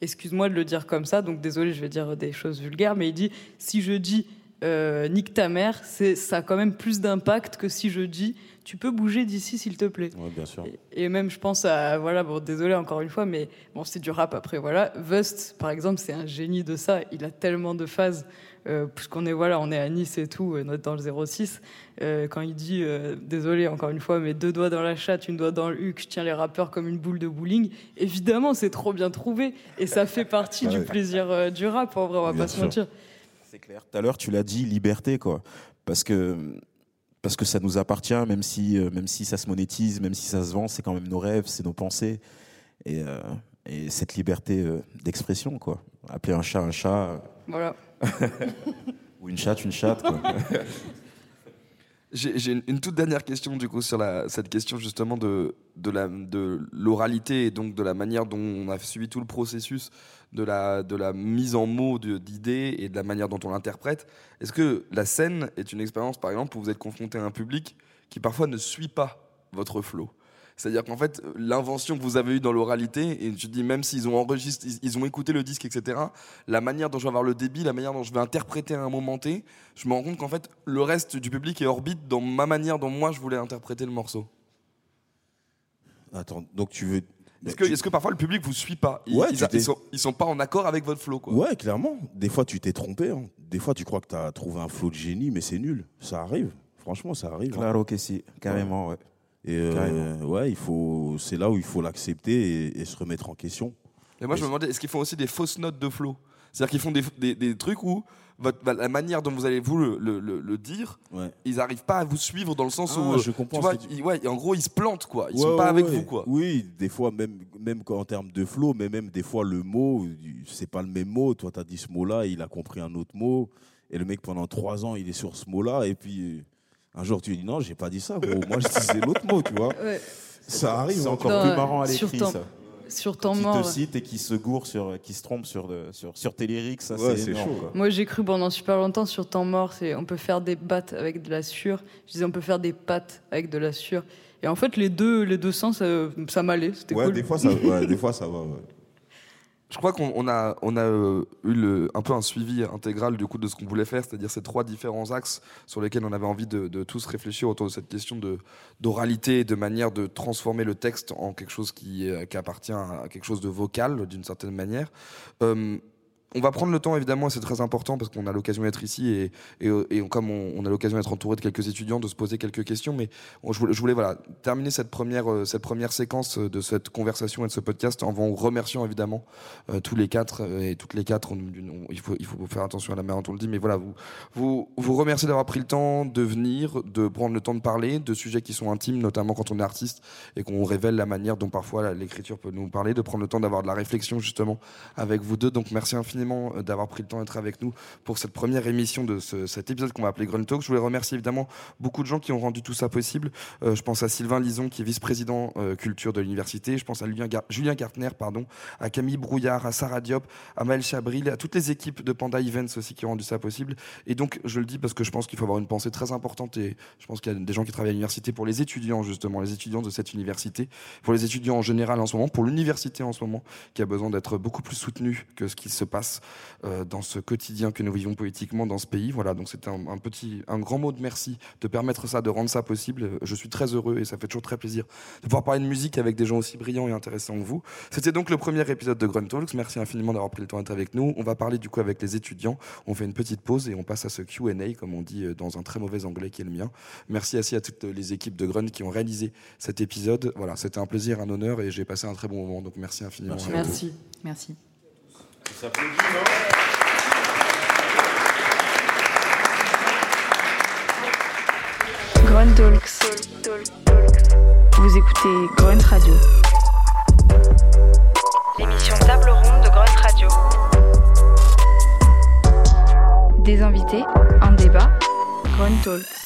Excuse-moi de le dire comme ça, donc désolé, je vais dire des choses vulgaires, mais il dit Si je dis euh, nique ta mère, c'est, ça a quand même plus d'impact que si je dis Tu peux bouger d'ici, s'il te plaît. Ouais, bien sûr. Et même, je pense à, voilà, bon, désolé encore une fois, mais bon, c'est du rap après, voilà. Vust, par exemple, c'est un génie de ça. Il a tellement de phases, euh, puisqu'on est, voilà, on est à Nice et tout, euh, dans le 06. euh, quand il dit, désolé encore une fois, mais deux doigts dans la chatte, une doigt dans le huc, je tiens les rappeurs comme une boule de bowling. Évidemment, c'est trop bien trouvé. Et ça fait partie du plaisir du rap, en vrai, on va Bien pas se mentir. C'est clair. Tout à l'heure, tu l'as dit, liberté, quoi. Parce que, parce que ça nous appartient, même si, euh, même si ça se monétise, même si ça se vend, c'est quand même nos rêves, c'est nos pensées. Et, euh, et cette liberté euh, d'expression, quoi. Appeler un chat un chat, Voilà. ou une chatte une chatte, quoi. J'ai une, toute dernière question du coup sur cette question justement de, de l'oralité et donc de la manière dont on a suivi tout le processus de la, de la mise en mots d'idées et de la manière dont on l'interprète. Est-ce que la scène est une expérience par exemple où vous êtes confronté à un public qui parfois ne suit pas votre flow? C'est-à-dire qu'en fait, l'invention que vous avez eue dans l'oralité, et tu te dis, même s'ils ont enregistré, ils- ont écouté le disque, etc., la manière dont je vais avoir le débit, la manière dont je vais interpréter à un moment T, je me rends compte qu'en fait, le reste du public est orbite dans ma manière dont moi je voulais interpréter le morceau. Attends, donc tu veux. Est-ce que, est-ce que parfois le public vous suit pas? Ils, Ouais, ils, ils sont, ils sont pas en accord avec votre flow, quoi. Ouais, clairement. Des fois, tu t'es trompé. hein. Des fois, tu crois que tu as trouvé un flot de génie, mais c'est nul. Ça arrive. Franchement, ça arrive. hein. Claro que si, carrément, ouais. Et euh, ouais, il faut. C'est là où il faut l'accepter et, et se remettre en question. Et moi, je me demandais, est-ce qu'ils font aussi des fausses notes de flow? C'est-à-dire qu'ils font des, des, des trucs où votre, la manière dont vous allez vous le, le- le- le dire, Ouais. ils n'arrivent pas à vous suivre dans le sens Ah, où, je comprends tu vois, ils- ouais, en gros, ils se plantent, quoi. Ils Ouais, sont pas ouais, avec ouais. vous, quoi. Oui, des fois, même, même en termes de flow, mais même des fois, le mot, c'est pas le même mot. Toi, tu as dit ce mot-là, il a compris un autre mot. Et le mec, pendant trois ans, il est sur ce mot-là. Et puis, un jour, tu lui dis non, j'ai pas dit ça, gros. Moi, je disais l'autre mot, tu vois. Ouais. Ça arrive. C'est encore Dans- plus marrant à sur l'écrit, ton- ça. Sur temps Qui mort. te cite et qui se gourre sur, qui se trompe sur, de- sur, sur tes lyrics, ça Ouais, c'est chaud. quoi. Moi, j'ai cru pendant super longtemps sur temps mort, c'est on peut faire des battes avec de la sueur. Je disais on peut faire des pattes avec de la sueur. Et en fait, les deux, les deux sens, ça, ça m'allait. C'était Ouais, cool. des fois, ça, ouais, des fois, ça va. Je crois qu'on on a, euh, eu un peu un suivi intégral du coup de ce qu'on voulait faire, c'est-à-dire ces trois différents axes sur lesquels on avait envie de, tous réfléchir autour de cette question de d'oralité, et de manière de transformer le texte en quelque chose qui, qui appartient à quelque chose de vocal d'une certaine manière. Euh, on va prendre le temps, évidemment, et c'est très important parce qu'on a l'occasion d'être ici et, comme on, a l'occasion d'être entouré de quelques étudiants, de se poser quelques questions. Mais je voulais, terminer cette première, euh, séquence de cette conversation et de ce podcast en vous remerciant évidemment euh, tous les quatre et toutes les quatre. il, faut, faire attention à la manière dont on le dit, mais voilà, vous, vous, vous remerciez d'avoir pris le temps de venir, de prendre le temps de parler de sujets qui sont intimes, notamment quand on est artiste et qu'on révèle la manière dont parfois l'écriture peut nous parler, de prendre le temps d'avoir de la réflexion justement avec vous deux. Donc merci infiniment euh, d'avoir pris le temps d'être avec nous pour cette première émission de cet épisode qu'on va appeler Grunt Talk. Je voulais remercier évidemment beaucoup de gens qui ont rendu tout ça possible. Euh, je pense à Sylvain Lison, qui est vice-président euh, culture de l'université. Je pense à Julien, Gartner, pardon, à Camille Brouillard, à Sarah Diop, à Maël Chabril, à toutes les équipes de Panda Events aussi qui ont rendu ça possible. Et donc, je le dis parce que je pense qu'il faut avoir une pensée très importante et je pense qu'il y a des gens qui travaillent à l'université pour les étudiants, justement, les étudiants de cette université, pour les étudiants en général en ce moment, pour l'université en ce moment, qui a besoin d'être beaucoup plus soutenue que ce qui se passe euh, dans ce quotidien que nous vivons politiquement dans ce pays. Voilà, donc c'était un, petit, un grand mot de merci de permettre ça, de rendre ça possible. Je suis très heureux et ça fait toujours très plaisir de pouvoir parler de musique avec des gens aussi brillants et intéressants que vous. C'était donc le premier épisode de Grunt Talks. Merci infiniment d'avoir pris le temps d'être avec nous. On va parler du coup avec les étudiants. On fait une petite pause et on passe à ce Q&A, comme on dit euh, dans un très mauvais anglais qui est le mien. Merci aussi à toutes les équipes de Grunt qui ont réalisé cet épisode. Voilà, c'était un plaisir, un honneur et j'ai passé un très bon moment. Donc merci infiniment. Merci. Merci. merci. Grunt Talks. Vous écoutez Grunt Radio. L'émission Table Ronde de Grunt Radio. Des invités, un débat. Grunt Talks.